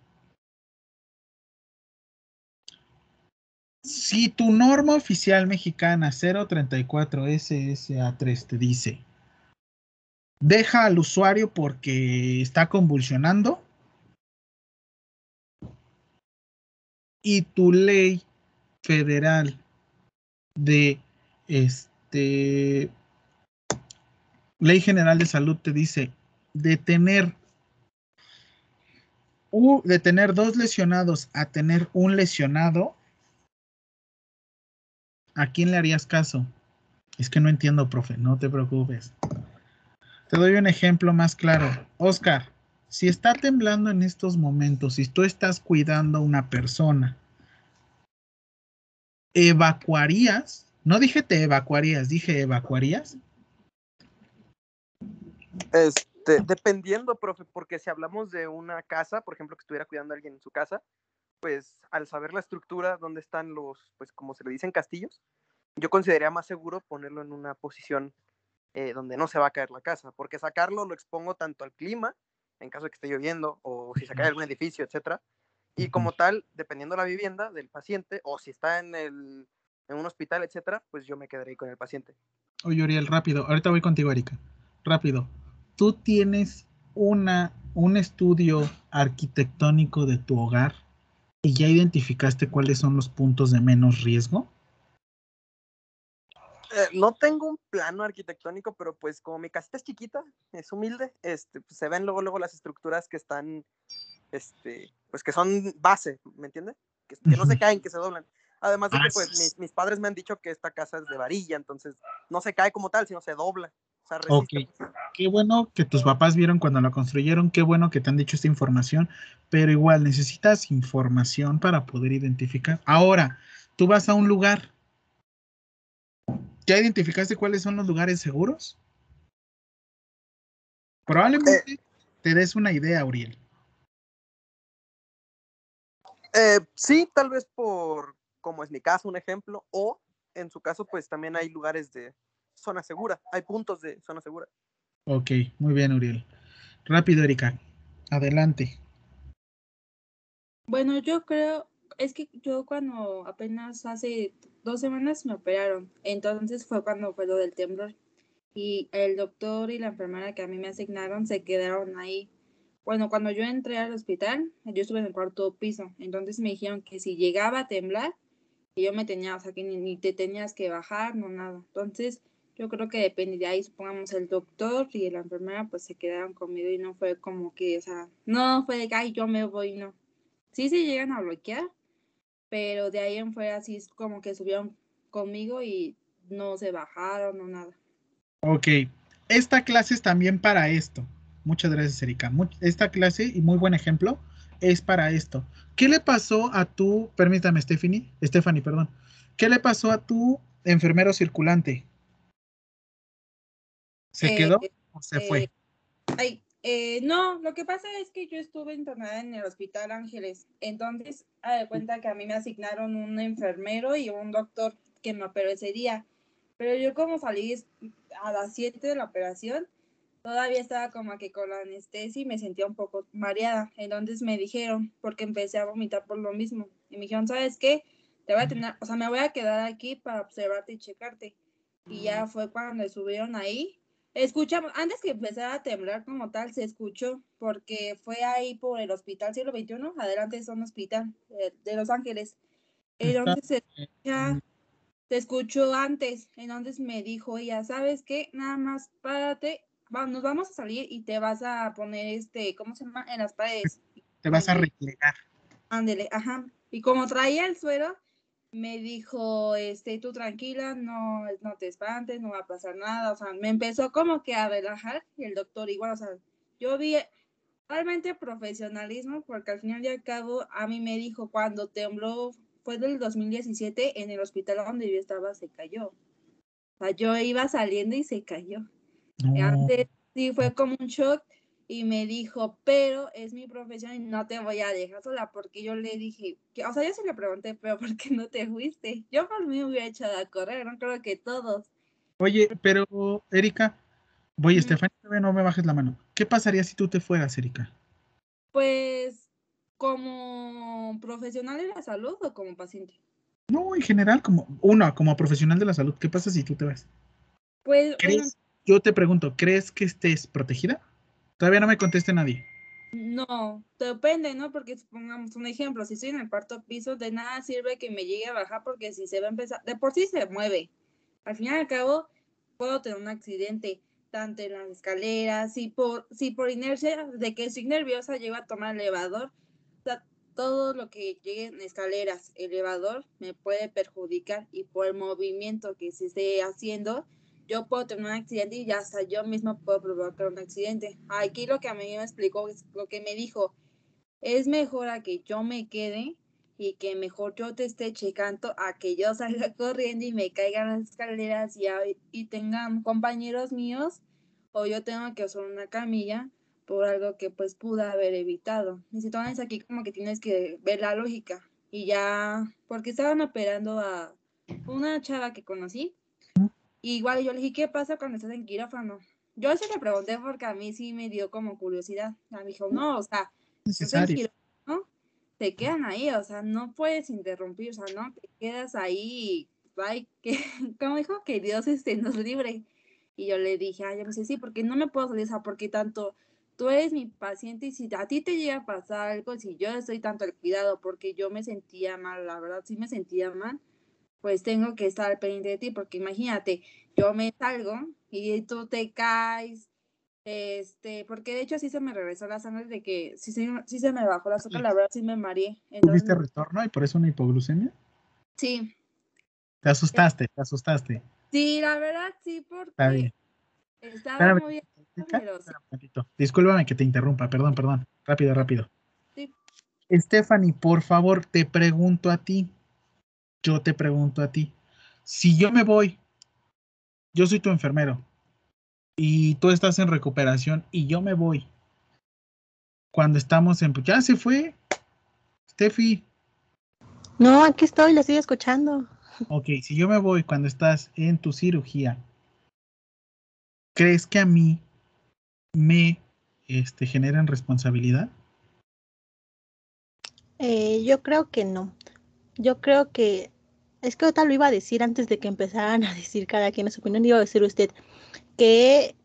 Si tu norma oficial mexicana 034 SSA3 te dice, deja al usuario porque está convulsionando, y tu ley federal de este ley general de salud te dice detener de tener dos lesionados a tener un lesionado, ¿a quién le harías caso? Es que no entiendo, profe, no te preocupes. Te doy un ejemplo más claro. Oscar, si está temblando en estos momentos, si tú estás cuidando a una persona, ¿evacuarías? No dije te evacuarías, dije evacuarías. Este, dependiendo, profe, porque si hablamos de una casa, por ejemplo, que estuviera cuidando a alguien en su casa, pues al saber la estructura, dónde están los, pues como se le dicen, castillos, yo consideraría más seguro ponerlo en una posición eh, donde no se va a caer la casa, porque sacarlo lo expongo tanto al clima, en caso de que esté lloviendo, o si se cae algún edificio, etcétera, y como tal, dependiendo de la vivienda del paciente, o si está en el en un hospital, etcétera, pues yo me quedaré con el paciente. Oye, Uriel, rápido. Ahorita voy contigo, Erika. Rápido. ¿Tú tienes una, un estudio arquitectónico de tu hogar y ya identificaste cuáles son los puntos de menos riesgo? Eh, no tengo un plano arquitectónico, pero pues como mi casita es chiquita, es humilde, este, pues, se ven luego, luego las estructuras que están, este, pues que son base, ¿me entiendes? Que, que no se caen, que se doblan. Además de Ah, que pues sí. mis, mis padres me han dicho que esta casa es de varilla, entonces no se cae como tal, sino se dobla. O sea, qué bueno que tus papás vieron cuando la construyeron, qué bueno que te han dicho esta información, pero igual necesitas información para poder identificar. Ahora, tú vas a un lugar. ¿Ya identificaste cuáles son los lugares seguros? Probablemente te des una idea, Uriel. Eh, sí, tal vez por, como es mi caso, un ejemplo, o en su caso, pues también hay lugares de zona segura, hay puntos de zona segura. Ok, muy bien, Uriel. Rápido, Erika. Adelante. Bueno, yo creo, es que yo cuando apenas hace dos semanas me operaron, entonces fue cuando fue lo del temblor y el doctor y la enfermera que a mí me asignaron se quedaron ahí. Bueno, cuando yo entré al hospital, yo estuve en el cuarto piso, entonces me dijeron que si llegaba a temblar, que yo me tenía, o sea, que ni, ni te tenías que bajar, no nada. Entonces, yo creo que depende de ahí, supongamos el doctor y la enfermera pues se quedaron conmigo y no fue como que, o sea, no fue de que, ay, yo me voy, no sí se llegan a bloquear, pero de ahí en fuera sí es como que subieron conmigo y no se bajaron o nada. Ok, esta clase es también para esto. Muchas gracias, Erika. Esta clase, y muy buen ejemplo, es para esto. ¿Qué le pasó a tu, permítame, Stephanie, Stephanie, perdón, ¿qué le pasó a tu enfermero circulante? ¿Se Eh, quedó o se fue? Eh, ay, eh, no, lo que pasa es que yo estuve internada en el Hospital Ángeles, entonces, haz de cuenta que a mí me asignaron un enfermero y un doctor que me operó ese día, pero yo como salí a las 7 de la operación, todavía estaba como que con la anestesia y me sentía un poco mareada, entonces me dijeron, porque empecé a vomitar por lo mismo, y me dijeron, ¿sabes qué? Te voy a tener, o sea, me voy a quedar aquí para observarte y checarte. Y ya fue cuando subieron ahí Escuchamos, antes que empezara a temblar como tal, se escuchó, porque fue ahí por el Hospital Siglo XXI, adelante es un hospital eh, de Los Ángeles. Entonces se, escucha- se escuchó antes, entonces me dijo ella, ¿sabes qué? Nada más párate, va- nos vamos a salir y te vas a poner este, ¿cómo se llama? En las paredes. Te vas a replegar. Ándele, ajá. Y como traía el suero, me dijo, este, tú tranquila, no, no te espantes, no va a pasar nada. O sea, me empezó como que a relajar y el doctor igual, o sea, yo vi realmente profesionalismo porque al final y al cabo a mí me dijo cuando tembló, fue del 2017, en el hospital donde yo estaba se cayó. O sea, yo iba saliendo y se cayó. No. Antes sí fue como un shock y me dijo, pero es mi profesión y no te voy a dejar sola porque yo le dije, que, o sea, yo sí le pregunté, pero ¿por qué no te fuiste? Yo por mí me hubiera echado a correr, no creo que todos. Oye, pero, Erika, voy, todavía no me bajes la mano. ¿Qué pasaría si tú te fueras, Erika? Pues, como profesional de la salud o como paciente. No, en general, como uno, como profesional de la salud, ¿qué pasa si tú te vas? Pues. Yo te pregunto, ¿crees que estés protegida? Todavía no me conteste nadie. no, depende, ¿no? Porque supongamos un ejemplo, si estoy en el cuarto piso, de nada sirve que me llegue a bajar porque si se va a empezar, de por sí se mueve. Al final y al cabo, puedo tener un accidente, tanto en las escaleras, si por, si por inercia de que estoy nerviosa llego a tomar el elevador, o sea, todo lo que llegue en escaleras, elevador, me puede perjudicar y por el movimiento que se esté haciendo, yo puedo tener un accidente y hasta yo mismo puedo provocar un accidente. Aquí lo que a mí me explicó, lo que me dijo, es mejor que yo me quede y que mejor yo te esté checando a que yo salga corriendo y me caiga en las escaleras y, y tengan compañeros míos o yo tengo que usar una camilla por algo que pues pude haber evitado. Y si tomas aquí como que tienes que ver la lógica y ya, porque estaban operando a una chava que conocí. Igual yo le dije, ¿qué pasa cuando estás en quirófano? Yo se le pregunté porque a mí sí me dio como curiosidad. Me dijo, no, o sea, estás en quirófano, te quedan ahí, o sea, no puedes interrumpir, o sea, no te quedas ahí ay, que, como dijo, que Dios este, nos libre. Y yo le dije, ay, yo no sé, sí, porque no me puedo salir, o sea, porque tanto tú eres mi paciente y si a ti te llega a pasar algo, si yo estoy tanto al cuidado porque yo me sentía mal, la verdad sí me sentía mal, pues tengo que estar pendiente de ti porque imagínate, yo me salgo y tú te caes, este, porque de hecho sí se me regresó la sangre de que sí, sí, sí se me bajó la azúcar, la verdad sí me mareé. Entonces, ¿Tuviste retorno y por eso una hipoglucemia? sí, Te asustaste, te asustaste. sí, la verdad sí, Está porque bien. estaba Espérame, muy un. Discúlpame que te interrumpa, perdón, perdón. Rápido, rápido. sí. Stephanie, por favor, te pregunto a ti. Yo te pregunto a ti. Si yo me voy, yo soy tu enfermero y tú estás en recuperación y yo me voy. Cuando estamos en... Ya se fue. Steffi. No, aquí estoy, le estoy escuchando. Ok, si yo me voy cuando estás en tu cirugía, ¿crees que a mí me este, generan responsabilidad? Eh, yo creo que no. Yo creo que es que ahorita lo iba a decir antes de que empezaran a decir cada quien su opinión, iba a decir usted que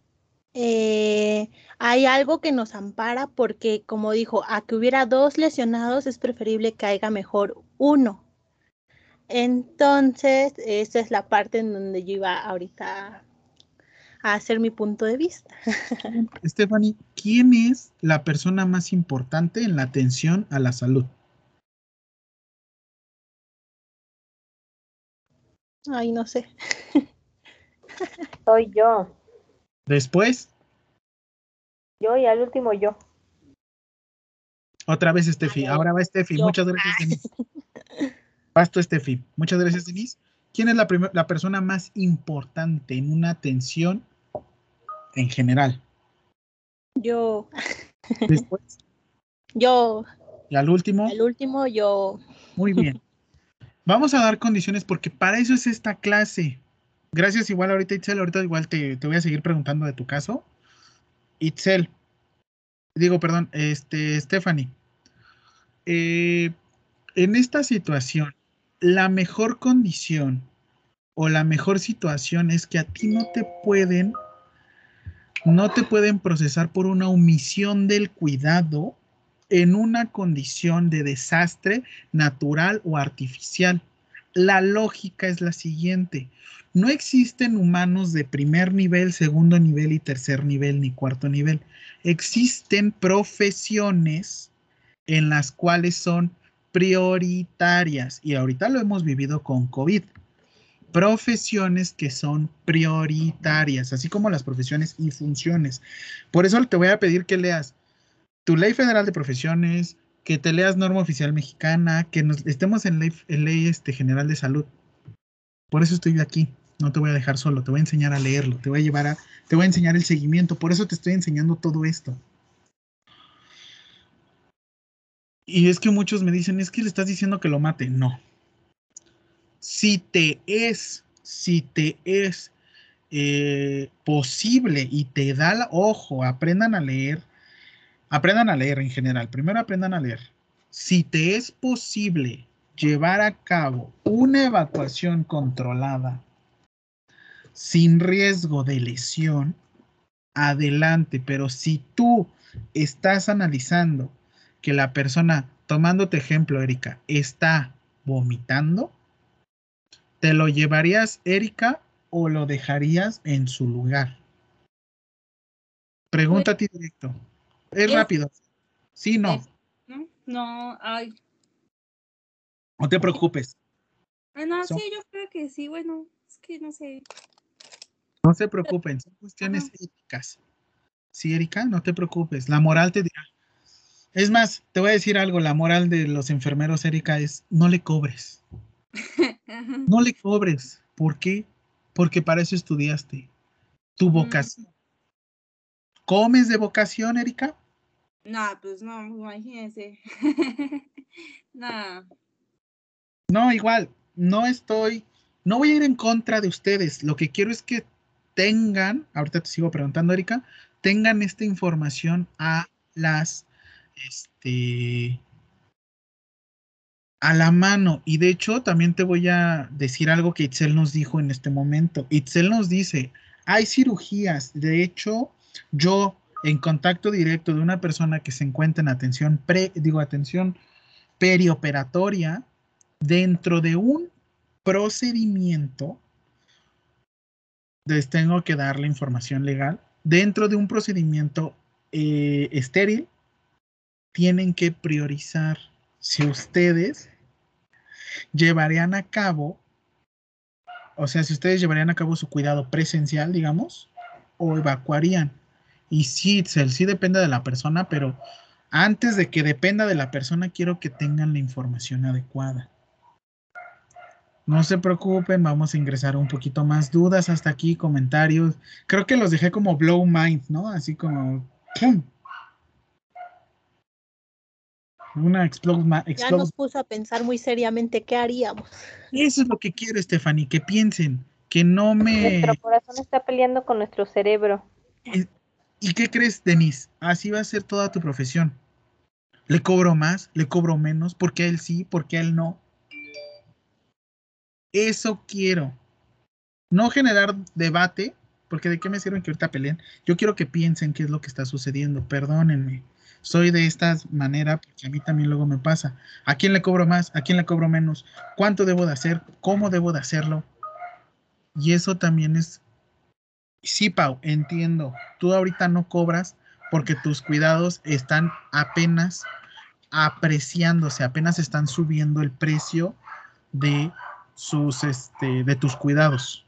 eh, hay algo que nos ampara porque, como dijo, a que hubiera dos lesionados es preferible que haya mejor uno. Entonces, esa es la parte en donde yo iba ahorita a hacer mi punto de vista. Stephanie, ¿quién es la persona más importante en la atención a la salud? Ay, no sé. Soy yo. Después, Yo y al último yo. otra vez Steffi. Ahora va Steffi. Yo. Muchas gracias, Denise. Vas tú, Steffi. Muchas gracias, Denise. ¿Quién es la, primer- la persona más importante en una atención en general? Yo, Después, yo, y al último, al último, yo. muy bien. Vamos a dar condiciones porque para eso es esta clase. Gracias igual ahorita, Itzel. Ahorita igual te, voy a seguir preguntando de tu caso. Itzel. Digo, perdón, este, Stephanie. Eh, en esta situación, la mejor condición o la mejor situación es que a ti no te pueden, no te pueden procesar por una omisión del cuidado en una condición de desastre natural o artificial. La lógica es la siguiente. No existen humanos de primer nivel, segundo nivel y tercer nivel ni cuarto nivel. Existen profesiones en las cuales son prioritarias y ahorita lo hemos vivido con COVID. Profesiones que son prioritarias, así como las profesiones y funciones. Por eso te voy a pedir que leas tu ley federal de profesiones, que te leas norma oficial mexicana, que nos estemos en ley, en ley este, general de salud. Por eso estoy aquí. No te voy a dejar solo, te voy a enseñar a leerlo, te voy a llevar a, te voy a enseñar el seguimiento. Por eso te estoy enseñando todo esto. Y es que muchos me dicen, es que le estás diciendo que lo mate. No. Si te es, si te es eh, posible y te da la, ojo, aprendan a leer, aprendan a leer en general. Primero aprendan a leer. Si te es posible llevar a cabo una evacuación controlada sin riesgo de lesión, adelante. Pero si tú estás analizando que la persona, tomándote ejemplo, Erika, está vomitando, ¿te lo llevarías, Erika, o lo dejarías en su lugar? Pregunta a ti directo. Es Es- rápido. Sí, no. ¿No? No, ay. No te preocupes. Ah, no, Son- sí, yo creo que sí, bueno, es que no sé. No se preocupen. Son cuestiones éticas. Sí, Erika, no te preocupes. La moral te dirá. Es más, te voy a decir algo. La moral de los enfermeros, Erika, es no le cobres. No le cobres. ¿Por qué? Porque para eso estudiaste. Tu vocación. ¿Comes de vocación, Erika? No, pues no, imagínense. no. No, igual, no estoy, no voy a ir en contra de ustedes. Lo que quiero es que tengan, ahorita te sigo preguntando, Erika, tengan esta información a las, este, a la mano. Y de hecho, también te voy a decir algo que Itzel nos dijo en este momento. Itzel nos dice, hay cirugías. De hecho, yo en contacto directo de una persona que se encuentra en atención pre, digo, atención perioperatoria, dentro de un procedimiento, les tengo que dar la información legal, dentro de un procedimiento eh, estéril, tienen que priorizar si ustedes llevarían a cabo, o sea, si ustedes llevarían a cabo su cuidado presencial, digamos, o evacuarían. Y sí, sí depende de la persona, pero antes de que dependa de la persona, quiero que tengan la información adecuada. No se preocupen, vamos a ingresar un poquito más dudas hasta aquí, comentarios. Creo que los dejé como blow mind, ¿no? Así como ¡pum! Una explode, Ya nos puso a pensar muy seriamente qué haríamos. Eso es lo que quiero, Stephanie, que piensen, que no me... Nuestro corazón está peleando con nuestro cerebro. ¿Y qué crees, Denise? Así va a ser toda tu profesión. ¿Le cobro más? ¿Le cobro menos? ¿Por qué a él sí? ¿Por qué a él no? Eso quiero. No generar debate, porque de qué me sirve que ahorita peleen. Yo quiero que piensen qué es lo que está sucediendo. Perdónenme soy de esta manera porque a mí también luego me pasa. ¿A quién le cobro más? ¿A quién le cobro menos? ¿Cuánto debo de hacer? ¿Cómo debo de hacerlo? Y eso también es... Sí, Pau, entiendo. Tú ahorita no cobras porque tus cuidados están apenas apreciándose, apenas están subiendo el precio de sus este de tus cuidados.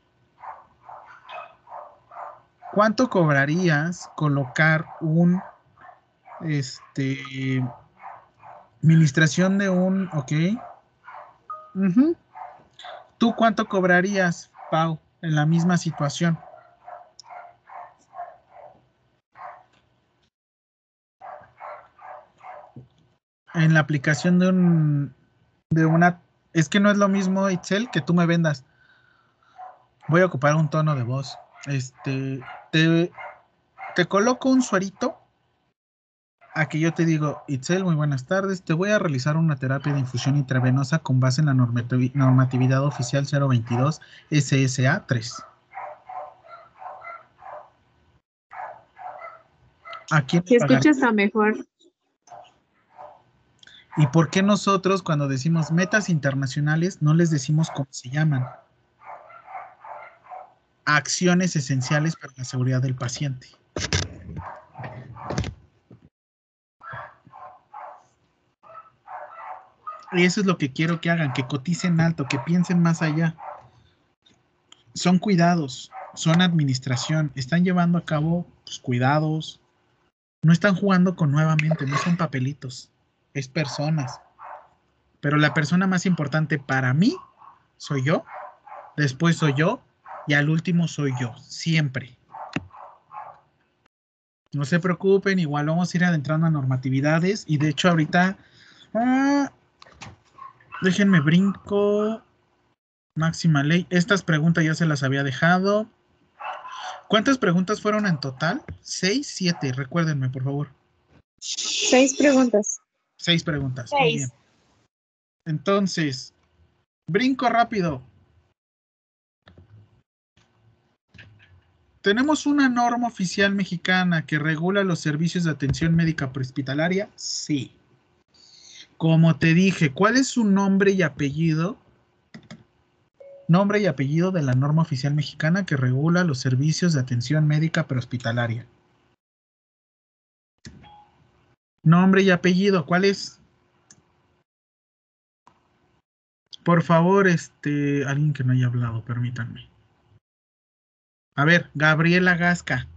¿Cuánto cobrarías colocar un este. Administración de un. Ok. ¿Tú cuánto cobrarías, Pau, en la misma situación? En la aplicación de un. De una. Es que no es lo mismo, Itzel, que tú me vendas. Voy a ocupar un tono de voz. Este. Te, te coloco un suerito Aquí yo te digo, Itzel, muy buenas tardes. Te voy a realizar una terapia de infusión intravenosa con base en la normatividad oficial 022 SSA 3. Aquí si escuchas a mejor. ¿Y por qué nosotros cuando decimos metas internacionales no les decimos cómo se llaman? Acciones esenciales para la seguridad del paciente. Y eso es lo que quiero que hagan, que coticen alto, que piensen más allá. Son cuidados, son administración, están llevando a cabo pues, cuidados. No están jugando con nuevamente, no son papelitos, es personas. Pero la persona más importante para mí soy yo, después soy yo y al último soy yo, siempre. No se preocupen, igual vamos a ir adentrando a normatividades y de hecho ahorita ah, Déjenme brinco. Máxima ley. Estas preguntas ya se las había dejado. ¿Cuántas preguntas fueron en total? Seis, siete. Recuérdenme, por favor. Seis preguntas. Seis preguntas. Muy bien. Entonces, brinco rápido. ¿Tenemos una norma oficial mexicana que regula los servicios de atención médica prehospitalaria? Sí. Como te dije, ¿cuál es su nombre y apellido? Nombre y apellido de la norma oficial mexicana que regula los servicios de atención médica prehospitalaria. Nombre y apellido, ¿cuál es? Por favor, este, alguien que no haya hablado, permítanme. A ver, Gabriela Gasca.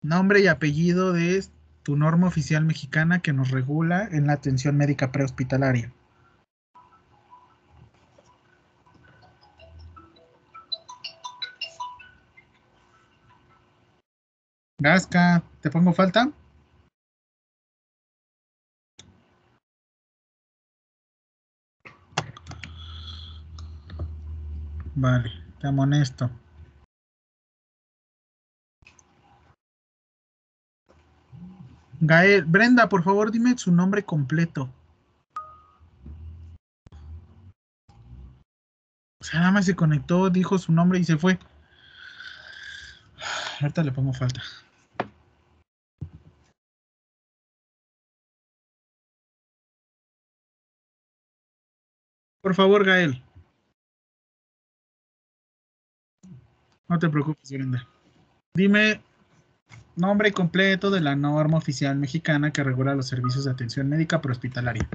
Nombre y apellido de tu norma oficial mexicana que nos regula en la atención médica prehospitalaria. Gasca, ¿te pongo falta? Vale, te amonesto. Gael, Brenda, por favor, dime su nombre completo. O sea, nada más se conectó, dijo su nombre y se fue. Ahorita le pongo falta. Por favor, Gael. No te preocupes, Brenda. Dime nombre completo de la norma oficial mexicana que regula los servicios de atención médica prehospitalaria.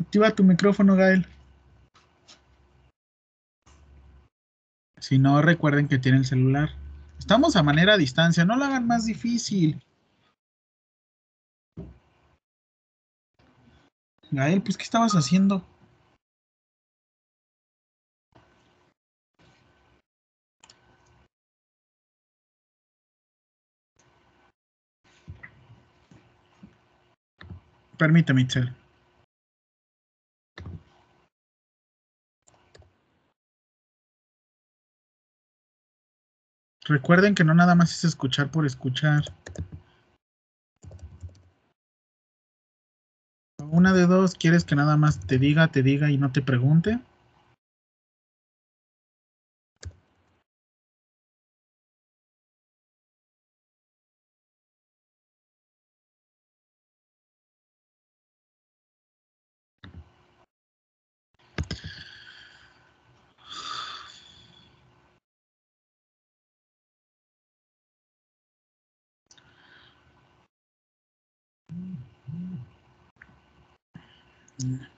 Activa tu micrófono, Gael. Si no, recuerden que tiene el celular. Estamos a manera a distancia, no lo hagan más difícil. Gael, pues, ¿qué estabas haciendo? Permíteme, Itzel. Recuerden que no nada más es escuchar por escuchar. Una de dos, ¿quieres que nada más te diga, te diga y no te pregunte?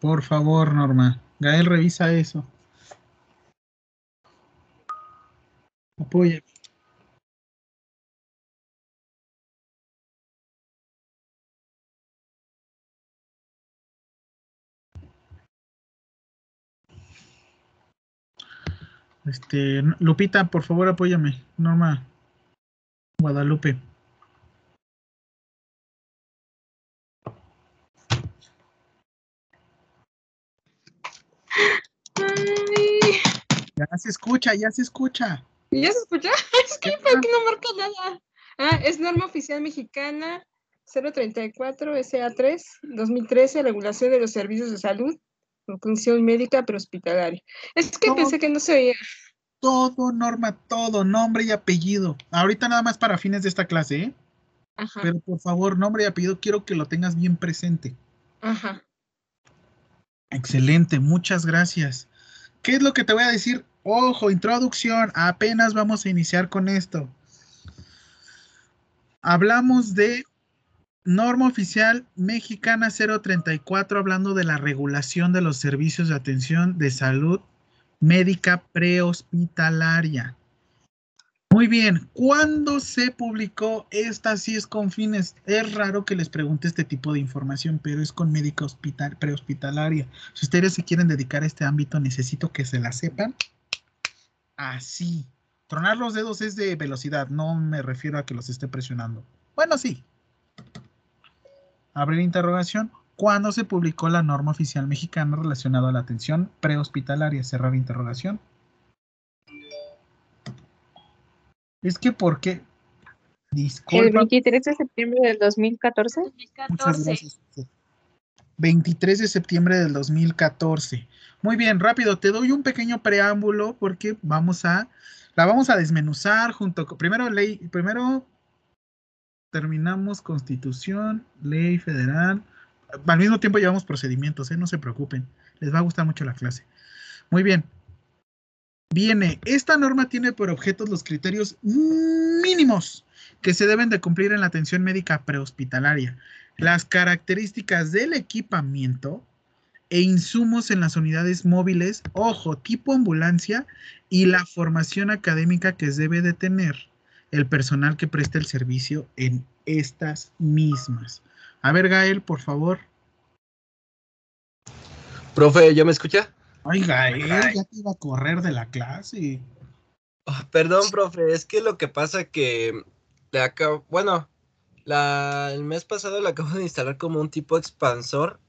Por favor, Norma. Gael, revisa eso. Apoya. Este, Lupita, por favor, apóyame. Norma. Guadalupe. Ay, Ya se escucha, ya se escucha. ¿Ya se escucha? Es que ¿por qué no marca nada? Ah, es norma oficial mexicana 034 SA3 2013, regulación de los servicios de salud, atención médica prehospitalaria. Es que pensé que no se oía. Todo, Norma, todo, nombre y apellido. Ahorita nada más para fines de esta clase, ¿eh? Ajá, Pero por favor, nombre y apellido, quiero que lo tengas bien presente. ajá. Excelente, muchas gracias. ¿Qué es lo que te voy a decir? Ojo, introducción, apenas vamos a iniciar con esto. Hablamos de norma oficial mexicana 034, hablando de la regulación de los servicios de atención de salud médica prehospitalaria. Muy bien, ¿cuándo se publicó? Esta sí es con fines. Es raro que les pregunte este tipo de información, pero es con médica hospital, prehospitalaria. Si ustedes se quieren dedicar a este ámbito, necesito que se la sepan. Así. Tronar los dedos es de velocidad, no me refiero a que los esté presionando. Bueno, sí. Abrir interrogación. ¿Cuándo se publicó la norma oficial mexicana relacionada a la atención prehospitalaria? Cerrar interrogación. Es que, ¿por qué? El Disculpa. 23 de septiembre del 2014. Muchas gracias. 23 de septiembre del 2014. Muy bien, rápido, te doy un pequeño preámbulo porque vamos a, la vamos a desmenuzar junto con, primero ley, primero terminamos constitución, ley federal, al mismo tiempo llevamos procedimientos, ¿eh? no se preocupen, les va a gustar mucho la clase. Muy bien. Viene, esta norma tiene por objetos los criterios mínimos que se deben de cumplir en la atención médica prehospitalaria, las características del equipamiento e insumos en las unidades móviles, ojo, tipo ambulancia, y la formación académica que debe de tener el personal que presta el servicio en estas mismas. A ver, Gael, por favor. Profe, ¿ya me escucha? Ay, Gael, ya te iba a correr de la clase. Ah, perdón, profe, es que lo que pasa que le acabo, bueno, la, el mes pasado le acabo de instalar como un tipo expansor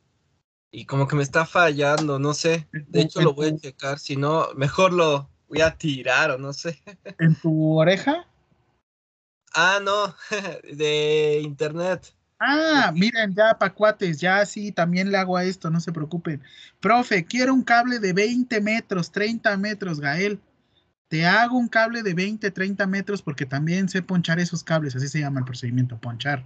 y como que me está fallando, no sé. De hecho, lo voy a checar, si no, mejor lo voy a tirar o no sé. ¿En tu oreja? Ah, no, de internet. Ah, miren, ya pacuates, ya sí, también le hago a esto, no se preocupen. Profe, quiero un cable de 20 metros, 30 metros, Gael. Te hago un cable de 20, 30 metros porque también sé ponchar esos cables, así se llama el procedimiento, ponchar.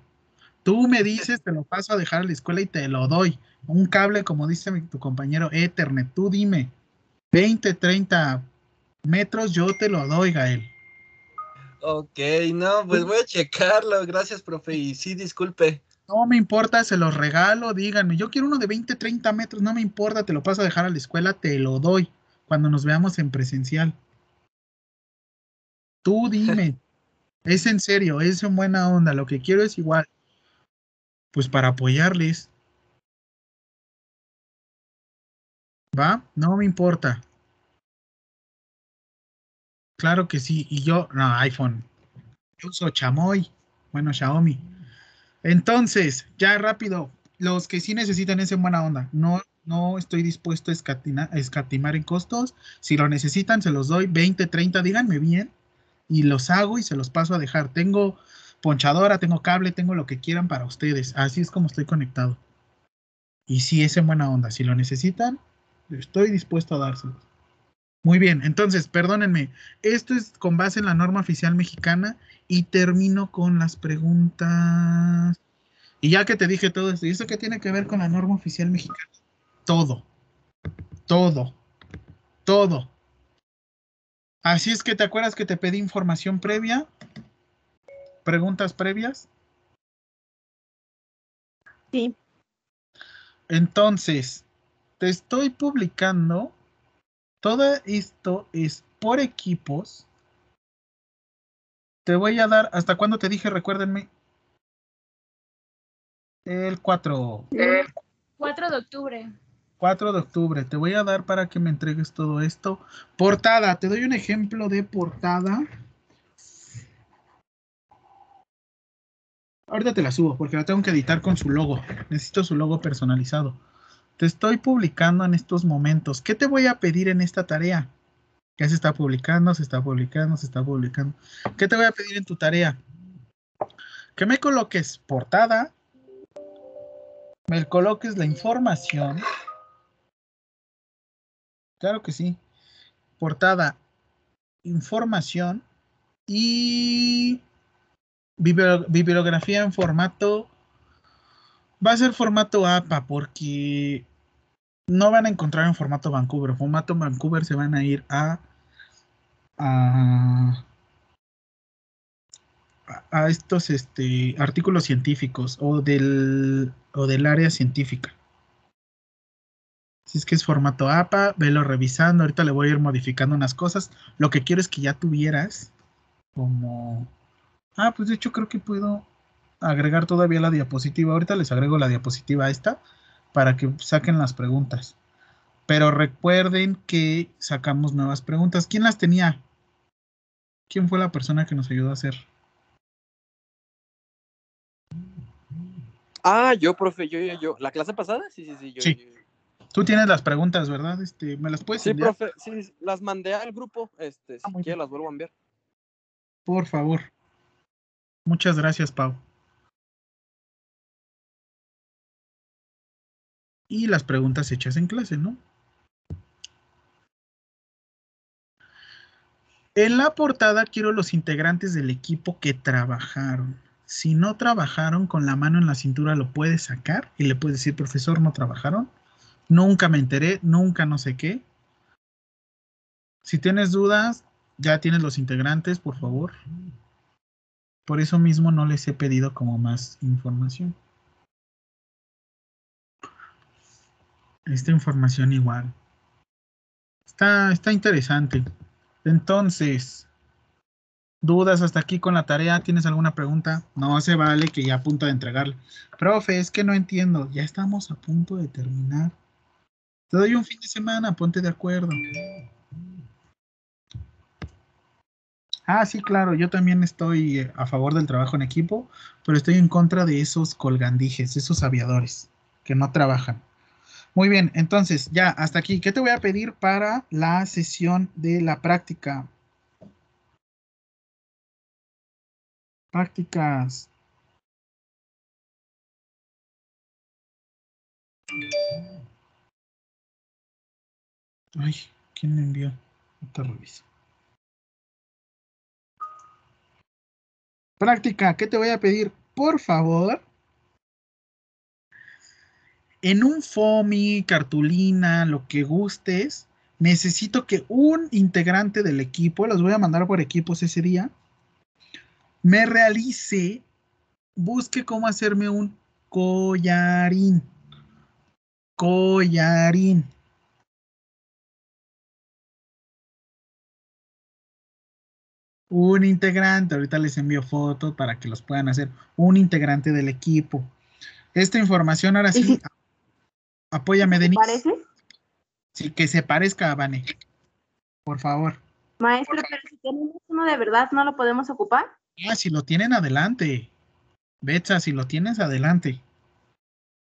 Tú me dices, te lo paso a dejar a la escuela y te lo doy. Un cable, como dice mi- tu compañero Ethernet, tú dime, 20, 30 metros, yo te lo doy, Gael. Ok, no, pues voy a checarlo. Gracias, profe. Y sí, disculpe. No me importa, se los regalo, díganme. Yo quiero uno de 20, 30 metros, no me importa, te lo paso a dejar a la escuela, te lo doy cuando nos veamos en presencial. Tú dime, es en serio, es en buena onda, lo que quiero es igual. Pues para apoyarles. ¿Va? No me importa. Claro que sí, y yo, no, iPhone. Yo uso Chamoy, bueno, Xiaomi. Entonces, ya rápido, los que sí necesitan es en buena onda. No, no estoy dispuesto a a escatimar en costos. Si lo necesitan, se los doy 20, 30, díganme bien. Y los hago y se los paso a dejar. Tengo ponchadora, tengo cable, tengo lo que quieran para ustedes. Así es como estoy conectado. Y si es en buena onda. Si lo necesitan, estoy dispuesto a dárselos. Muy bien, entonces, perdónenme. Esto es con base en la norma oficial mexicana y termino con las preguntas. Y ya que te dije todo esto, ¿y esto qué tiene que ver con la norma oficial mexicana? Todo. Todo. Todo. Así es que te acuerdas que te pedí información previa. Preguntas previas. Sí. Entonces, te estoy publicando. Todo esto es por equipos. Te voy a dar, ¿hasta cuándo te dije? Recuérdenme. El 4. 4 de octubre. 4 de octubre. Te voy a dar para que me entregues todo esto. Portada. Te doy un ejemplo de portada. Ahorita te la subo porque la tengo que editar con su logo. Necesito su logo personalizado. Te estoy publicando en estos momentos. ¿Qué te voy a pedir en esta tarea? Ya se está publicando, se está publicando, se está publicando. ¿Qué te voy a pedir en tu tarea? Que me coloques portada, me coloques la información. Claro que sí. Portada, información y bibliografía en formato. Va a ser formato APA porque no van a encontrar en formato Vancouver. Formato Vancouver se van a ir a a, a estos este, artículos científicos o del, o del área científica. Si es que es formato APA, velo revisando. Ahorita le voy a ir modificando unas cosas. Lo que quiero es que ya tuvieras como... Ah, pues de hecho creo que puedo agregar todavía la diapositiva. Ahorita les agrego la diapositiva a esta para que saquen las preguntas. Pero recuerden que sacamos nuevas preguntas. ¿Quién las tenía? ¿Quién fue la persona que nos ayudó a hacer? Ah, yo, profe, yo, yo, yo. ¿La clase pasada? Sí, sí, sí. Yo, Sí. yo- Tú tienes las preguntas, ¿verdad? Este, ¿Me las puedes Sí, enviar? profe, sí, sí, las mandé al grupo. Este, si quiere las vuelvo a enviar. Por favor. Muchas gracias, Pau. Y las preguntas hechas en clase, ¿no? En la portada quiero los integrantes del equipo que trabajaron. Si no trabajaron con la mano en la cintura, lo puedes sacar y le puedes decir, profesor, no trabajaron. Nunca me enteré, nunca no sé qué. Si tienes dudas, ya tienes los integrantes, por favor. Por eso mismo no les he pedido como más información. Esta información igual. Está, está interesante. Entonces, ¿dudas hasta aquí con la tarea? ¿Tienes alguna pregunta? No se vale que ya a punto de entregarle. Profe, es que no entiendo. Ya estamos a punto de terminar. Te doy un fin de semana, ponte de acuerdo. Ah, sí, claro, yo también estoy eh, a favor del trabajo en equipo, pero estoy en contra de esos colgandijes, esos aviadores que no trabajan. Muy bien, entonces ya hasta aquí. ¿Qué te voy a pedir para la sesión de la práctica? Prácticas. Ay, ¿quién me envió? Te reviso. Práctica, ¿qué te voy a pedir? Por favor. En un FOMI, cartulina, lo que gustes, necesito que un integrante del equipo, los voy a mandar por equipos ese día, me realice, busque cómo hacerme un collarín. Collarín. Un integrante, ahorita les envío fotos para que los puedan hacer. Un integrante del equipo. Esta información ahora sí, apóyame, Denise. parece? Sí, que se parezca a Vane. Por favor. Maestro, pero si tenemos uno de verdad, ¿no lo podemos ocupar? Ah, si lo tienen adelante. Betsa, si lo tienes adelante.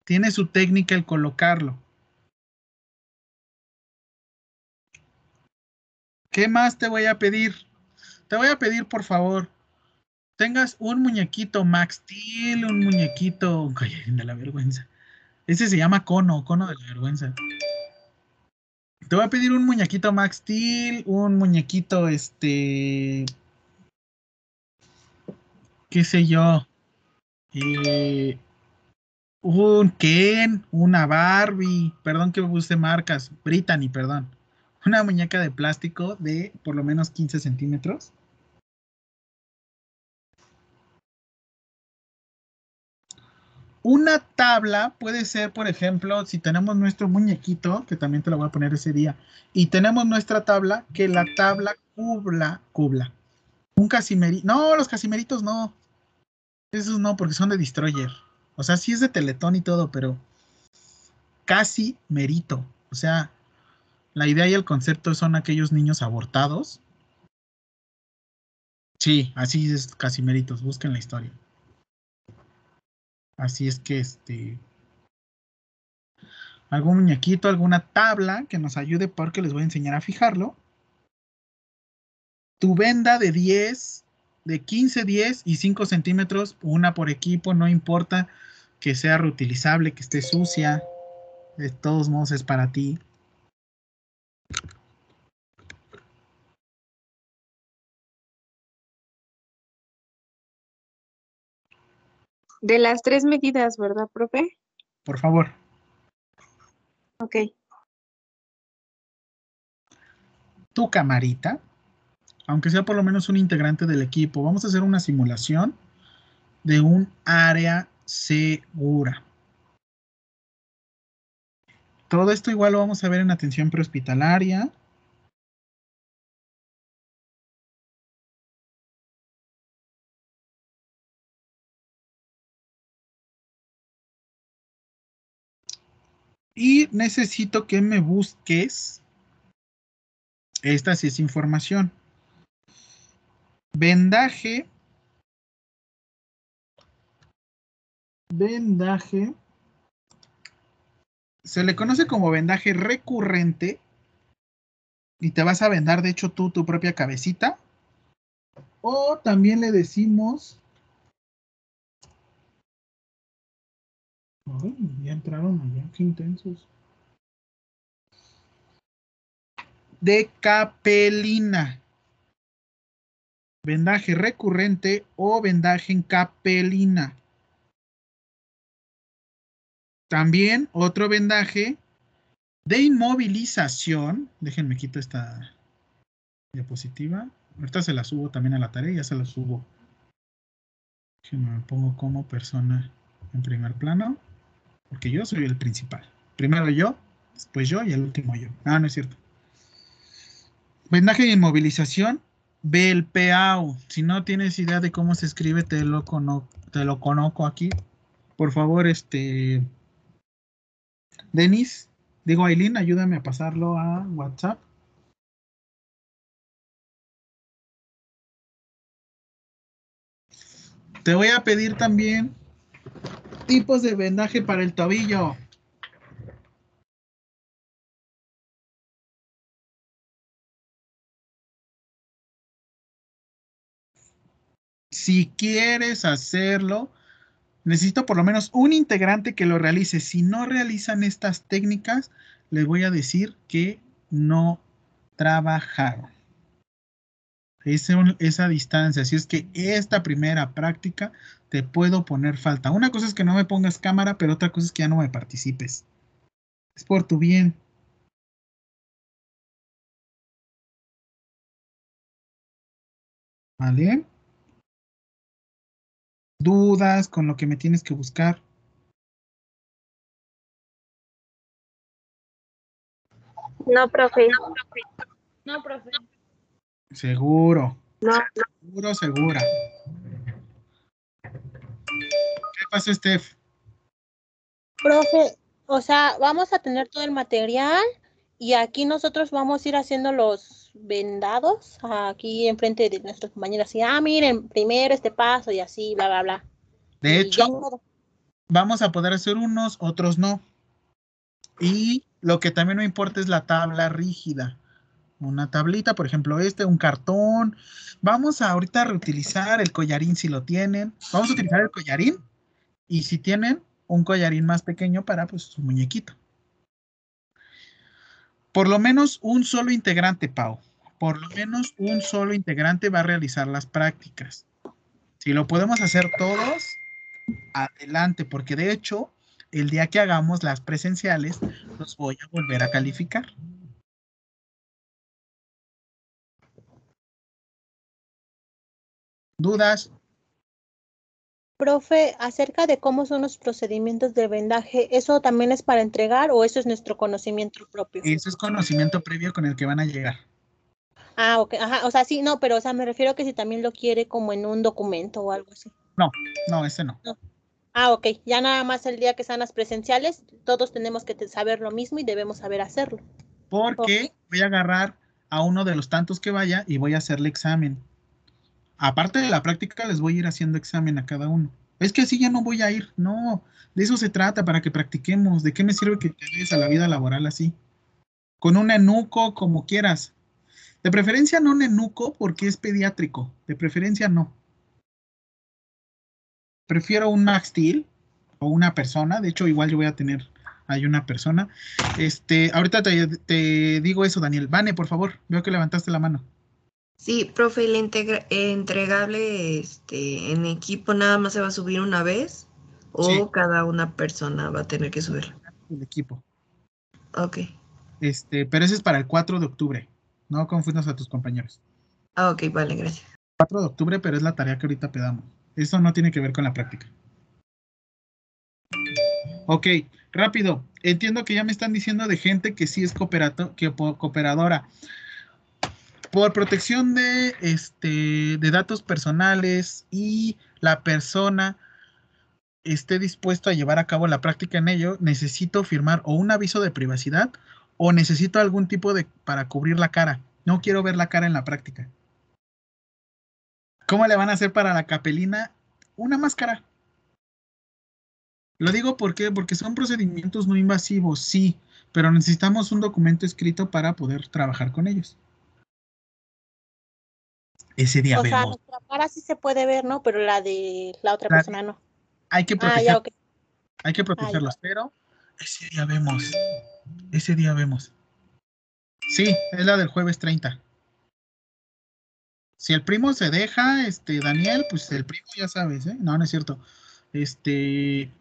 Tiene su técnica el colocarlo. ¿Qué más te voy a pedir? Te voy a pedir, por favor, tengas un muñequito Max Steel, un muñequito un de la vergüenza. Ese se llama cono, cono de la vergüenza. Te voy a pedir un muñequito Max Steel, un muñequito, este, qué sé yo, eh, un Ken, una Barbie, perdón que use marcas, Brittany, perdón, una muñeca de plástico de por lo menos 15 centímetros. Una tabla puede ser, por ejemplo, si tenemos nuestro muñequito, que también te lo voy a poner ese día, y tenemos nuestra tabla, que la tabla cubla, cubla. Un casimerito. No, los casimeritos no. Esos no, porque son de Destroyer. O sea, sí es de Teletón y todo, pero casi merito. O sea, la idea y el concepto son aquellos niños abortados. Sí, así es Casimeritos, busquen la historia. Así es que este. Algún muñequito, alguna tabla que nos ayude porque les voy a enseñar a fijarlo. Tu venda de 10, de 15, 10 y 5 centímetros, una por equipo, no importa que sea reutilizable, que esté sucia. De todos modos es para ti. De las tres medidas, ¿verdad, profe? Por favor. Ok. Tu camarita, aunque sea por lo menos un integrante del equipo, vamos a hacer una simulación de un área segura. Todo esto igual lo vamos a ver en atención prehospitalaria. Y necesito que me busques. Esta sí es información. Vendaje. Vendaje. Se le conoce como vendaje recurrente. Y te vas a vendar, de hecho, tú tu propia cabecita. O también le decimos Ya entraron allá, qué intensos. De capelina. Vendaje recurrente o vendaje en capelina. También otro vendaje de inmovilización. Déjenme quito esta diapositiva. Ahorita se la subo también a la tarea, ya se la subo. Me pongo como persona en primer plano. Porque yo soy el principal. Primero yo, después yo y el último yo. Ah, no es cierto. Vendaje de inmovilización, ve el PAO. Si no tienes idea de cómo se escribe, te lo, te lo conozco aquí. Por favor, este. Denis, digo Aileen, ayúdame a pasarlo a WhatsApp. Te voy a pedir también tipos de vendaje para el tobillo. Si quieres hacerlo, necesito por lo menos un integrante que lo realice. Si no realizan estas técnicas, les voy a decir que no trabajaron. Ese- esa distancia. Así es que esta primera práctica te puedo poner falta. Una cosa es que no me pongas cámara, pero otra cosa es que ya no me participes. Es por tu bien. ¿Vale? Dudas con lo que me tienes que buscar. No, profe. No, profe. Seguro. No, Seguro, segura. ¿Qué pasa, Steph? Profe, o sea, vamos a tener todo el material y aquí nosotros vamos a ir haciendo los vendados aquí enfrente de nuestros compañeros. Y, ah, miren, primero este paso y así, bla, bla, bla. De Y hecho, ya vamos a poder hacer unos, otros no. Y lo que también me importa es la tabla rígida. Una tablita, por ejemplo, este, un cartón. Vamos a ahorita reutilizar el collarín si lo tienen. Vamos a utilizar el collarín y si tienen un collarín más pequeño para pues su muñequito. Por lo menos un solo integrante, Pau. Por lo menos un solo integrante va a realizar las prácticas. Si lo podemos hacer todos, adelante, porque de hecho, el día que hagamos las presenciales, los voy a volver a calificar. ¿Dudas? Profe, acerca de cómo son los procedimientos de vendaje, ¿eso también es para entregar o eso es nuestro conocimiento propio? Ese es conocimiento previo con el que van a llegar. Ah, ok, ajá, o sea, sí, no, pero o sea, me refiero a que si también lo quiere como en un documento o algo así. No, no, ese no. Ah, ok, ya nada más el día que sean las presenciales, todos tenemos que saber lo mismo y debemos saber hacerlo. Porque voy a agarrar a uno de los tantos que vaya y voy a hacerle examen. Aparte de la práctica, les voy a ir haciendo examen a cada uno. Es que así ya no voy a ir. No, de eso se trata, para que practiquemos. ¿De qué me sirve que te des a la vida laboral así? Con un enuco, como quieras. De preferencia no un enuco porque es pediátrico. De preferencia no. Prefiero un Max Steel o una persona. De hecho, igual yo voy a tener hay una persona. Este, ahorita te, te digo eso, Daniel. Vane, por favor, veo que levantaste la mano. Sí, profe, el integra- entregable este, en equipo nada más se va a subir una vez o Sí. cada una persona va a tener que subirlo. El equipo. Ok. Este, pero ese es para el 4 de octubre. No confundas a tus compañeros. Ah, ok, vale, gracias. 4 de octubre, pero es la tarea que ahorita pedamos. Eso no tiene que ver con la práctica. Ok, rápido. Entiendo que ya me están diciendo de gente que sí es cooperato- que cooperadora. Por protección de, este, de datos personales y la persona esté dispuesto a llevar a cabo la práctica en ello, necesito firmar o un aviso de privacidad o necesito algún tipo de para cubrir la cara. No quiero ver la cara en la práctica. ¿Cómo le van a hacer para la capelina? Una máscara. Lo digo porque, porque son procedimientos no invasivos, sí, pero necesitamos un documento escrito para poder trabajar con ellos. Ese día O sea, vemos. nuestra cara sí se puede ver, ¿no? Pero la de la otra La- persona no. Hay que Ah, proteger, ya, ok. hay que protegerlos, pero ese día vemos. Ese día vemos. Sí, es la del jueves 30. Si el primo se deja, este, Daniel, pues el primo ya sabes, ¿eh? No, no es cierto. Este,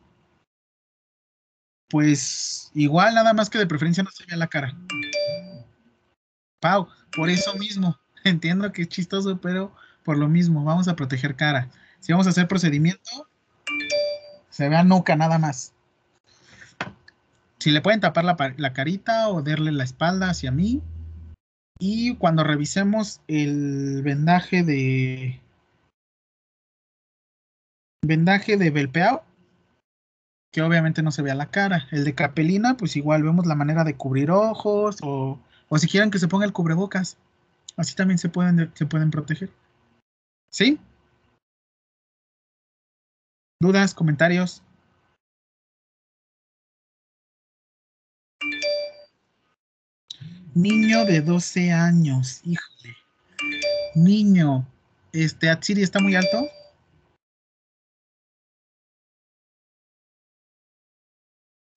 pues igual nada más que de preferencia no se vea la cara. Pau, por eso mismo, entiendo que es chistoso, pero por lo mismo, vamos a proteger cara. Si vamos a hacer procedimiento, se vea nuca nada más. Si le pueden tapar la, la carita o darle la espalda hacia mí. Y cuando revisemos el vendaje de. Vendaje de Belpeao, que obviamente no se vea la cara. El de Capelina, pues igual vemos la manera de cubrir ojos o, o si quieren que se ponga el cubrebocas. Así también se pueden, se pueden proteger. ¿Sí? ¿Dudas? ¿Comentarios? Niño de 12 años, híjole. Niño, este, ¿Atsiri está muy alto?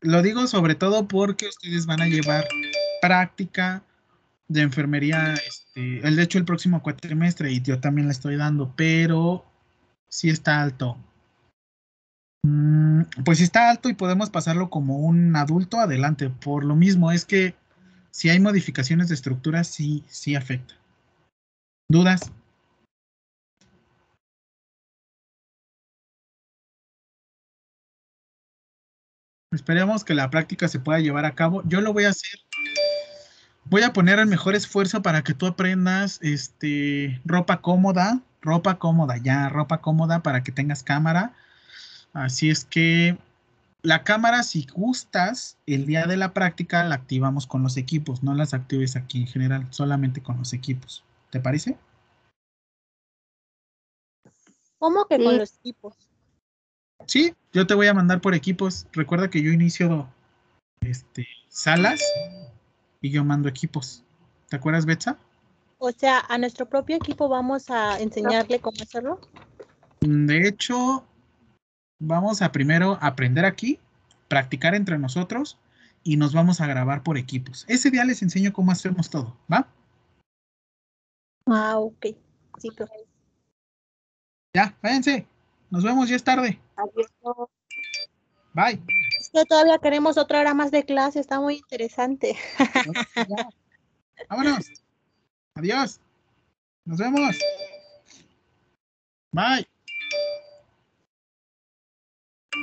Lo digo sobre todo porque ustedes van a llevar práctica de enfermería, este, el de hecho el próximo cuatrimestre y yo también le estoy dando, pero sí está alto. Mm, pues si está alto y podemos pasarlo como un adulto, adelante. Por lo mismo es que si hay modificaciones de estructura, sí, sí afecta. ¿Dudas? Esperemos que la práctica se pueda llevar a cabo. Yo lo voy a hacer. Voy a poner el mejor esfuerzo para que tú aprendas este, ropa cómoda, ropa cómoda, ya, ropa cómoda para que tengas cámara. Así es que la cámara, si gustas, el día de la práctica la activamos con los equipos, no las actives aquí en general, solamente con los equipos. ¿Te parece? ¿Cómo que con los equipos? Sí, yo te voy a mandar por equipos. Recuerda que yo inicio este, salas y yo mando equipos. ¿Te acuerdas, Betsa? O sea, a nuestro propio equipo vamos a enseñarle cómo hacerlo. De hecho, vamos a primero aprender aquí, practicar entre nosotros y nos vamos a grabar por equipos. Ese día les enseño cómo hacemos todo, ¿va? Ah, ok. Sí, profe. Ya, váyanse. Nos vemos, ya es tarde. Adiós. Bye. Que todavía queremos otra hora más de clase, está muy interesante. Vámonos. Adiós. Nos vemos. Bye.